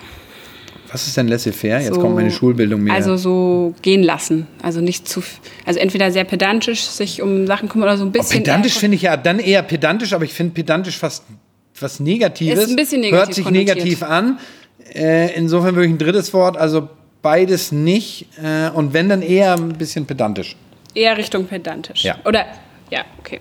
Was ist denn laissez-faire? Jetzt So- kommt meine Schulbildung mehr. Also so gehen lassen. Also nicht zu, also entweder sehr pedantisch sich um Sachen kümmern oder so ein Oh, bisschen. pedantisch eher- finde ich ja dann eher pedantisch, aber ich finde pedantisch fast was Negatives. Ist ein bisschen negativ Hört sich konnotiert. negativ an. Äh, insofern würde ich ein drittes Wort, also beides nicht. Äh, und wenn, dann eher ein bisschen pedantisch. eher Richtung pedantisch. Ja. Oder ja, okay.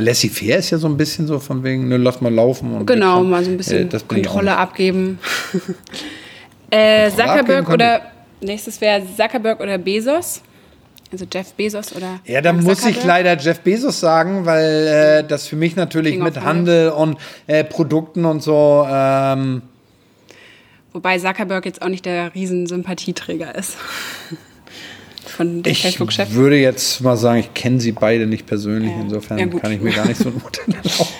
Laissez-faire ist ja so ein bisschen so von wegen, ne, lass mal laufen. Und Genau, mal so ein bisschen Äh, Kontrolle abgeben. äh, Zuckerberg abgeben oder nächstes wäre Zuckerberg oder Bezos. Also Jeff Bezos oder Ja, da muss ich leider Jeff Bezos sagen, weil äh, das für mich natürlich King mit Handel und äh, Produkten und so. Ähm, Wobei Zuckerberg jetzt auch nicht der Riesensympathieträger ist. Von dem ich Facebook-Chef. würde jetzt mal sagen, ich kenne sie beide nicht persönlich. Ja. Insofern Ja, kann ich mir gar nicht so ein Urteil erlauben.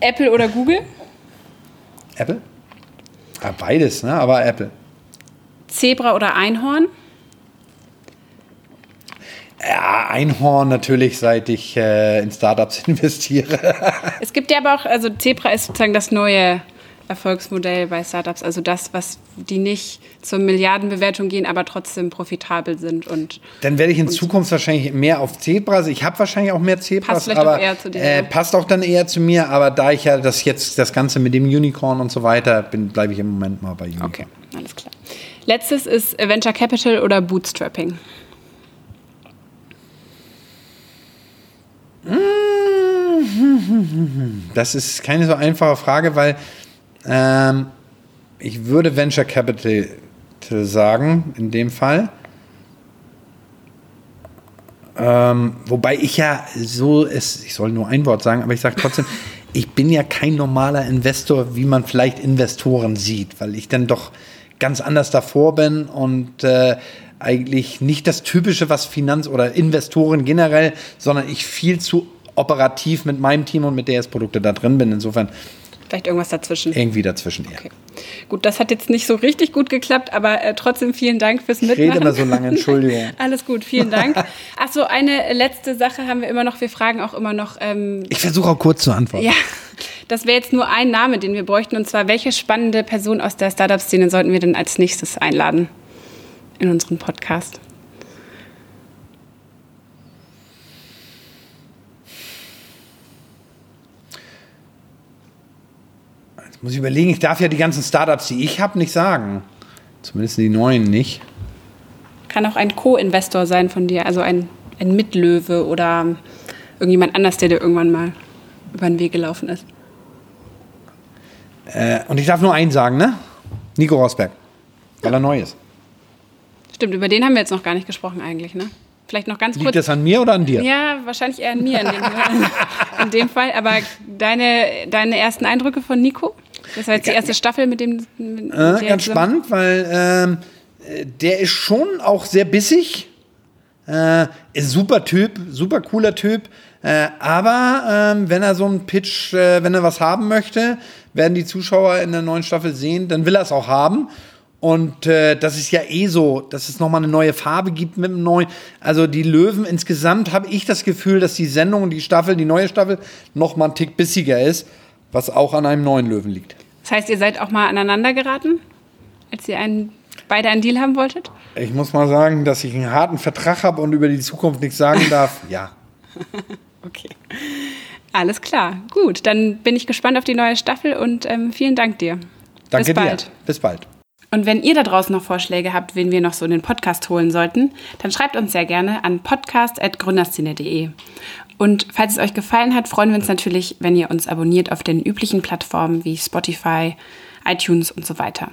Apple oder Google? Apple? Ja, beides, ne? aber Apple. Zebra oder Einhorn? Ja, Einhorn natürlich, seit ich äh, in Startups investiere. Es gibt ja aber auch, also Zebra ist sozusagen das neue Erfolgsmodell bei Startups. Also das, was die nicht zur Milliardenbewertung gehen, aber trotzdem profitabel sind und Dann werde ich in Zukunft wahrscheinlich mehr auf Zebras. Ich habe wahrscheinlich auch mehr Zebras, Passt vielleicht aber auch eher zu dir, äh, passt auch dann eher zu mir. Aber da ich ja das jetzt das Ganze mit dem Unicorn und so weiter bin, bleibe ich im Moment mal bei Unicorn. okay, alles klar. Letztes ist Venture Capital oder Bootstrapping. Das ist keine so einfache Frage, weil ähm, ich würde Venture Capital sagen, in dem Fall. Ähm, wobei ich ja so ist, ich soll nur ein Wort sagen, aber ich sage trotzdem, ich bin ja kein normaler Investor, wie man vielleicht Investoren sieht, weil ich dann doch ganz anders davor bin und äh, eigentlich nicht das Typische, was Finanz- oder Investoren generell, sondern ich viel zu operativ mit meinem Team und mit DS-Produkte da drin bin. Insofern Vielleicht irgendwas dazwischen. irgendwie dazwischen. Okay. Gut, das hat jetzt nicht so richtig gut geklappt, aber äh, trotzdem vielen Dank fürs Ich Mitmachen. rede immer so lange, Entschuldigung. Alles gut, vielen Dank. Ach so, eine letzte Sache haben wir immer noch. Wir fragen auch immer noch. Ähm, Ich versuche auch kurz zu antworten. ja, das wäre jetzt nur ein Name, den wir bräuchten. Und zwar, welche spannende Person aus der Startup-Szene sollten wir denn als nächstes einladen in unseren Podcast? Muss ich überlegen, ich darf ja die ganzen Startups, die ich habe, nicht sagen. Zumindest die neuen nicht. Kann auch ein Co-Investor sein von dir, also ein, ein Mitlöwe oder irgendjemand anders, der dir irgendwann mal über den Weg gelaufen ist. Äh, und ich darf nur einen sagen, ne? Nico Rosberg. Weil er neu ist. Stimmt, über den haben wir jetzt noch gar nicht gesprochen eigentlich, ne? vielleicht noch ganz Liegt kurz. das an mir oder an dir? Ja, wahrscheinlich eher an mir in dem, in dem Fall. Aber deine, deine ersten Eindrücke von Nico? Das war jetzt die erste Staffel mit dem. Mit Äh, ganz spannend, weil ähm, äh, der ist schon auch sehr bissig. Äh, ist super Typ, super cooler Typ. Äh, aber ähm, wenn er so einen Pitch, äh, wenn er was haben möchte, werden die Zuschauer in der neuen Staffel sehen, dann will er es auch haben. Und äh, das ist ja eh so, dass es nochmal eine neue Farbe gibt mit dem neuen. Also die Löwen insgesamt habe ich das Gefühl, dass die Sendung, die Staffel, die neue Staffel nochmal einen Tick bissiger ist, was auch an einem neuen Löwen liegt. Das heißt, ihr seid auch mal aneinander geraten, als ihr einen, beide einen Deal haben wolltet? Ich muss mal sagen, dass ich einen harten Vertrag habe und über die Zukunft nichts sagen darf. Ja. Okay. Alles klar. Gut, dann bin ich gespannt auf die neue Staffel und ähm, vielen Dank dir. Danke Bis bald. dir. Bis bald. Und wenn ihr da draußen noch Vorschläge habt, wen wir noch so in den Podcast holen sollten, dann schreibt uns sehr gerne an podcast.gründerszene.de. Und falls es euch gefallen hat, freuen wir uns natürlich, wenn ihr uns abonniert auf den üblichen Plattformen wie Spotify, iTunes und so weiter.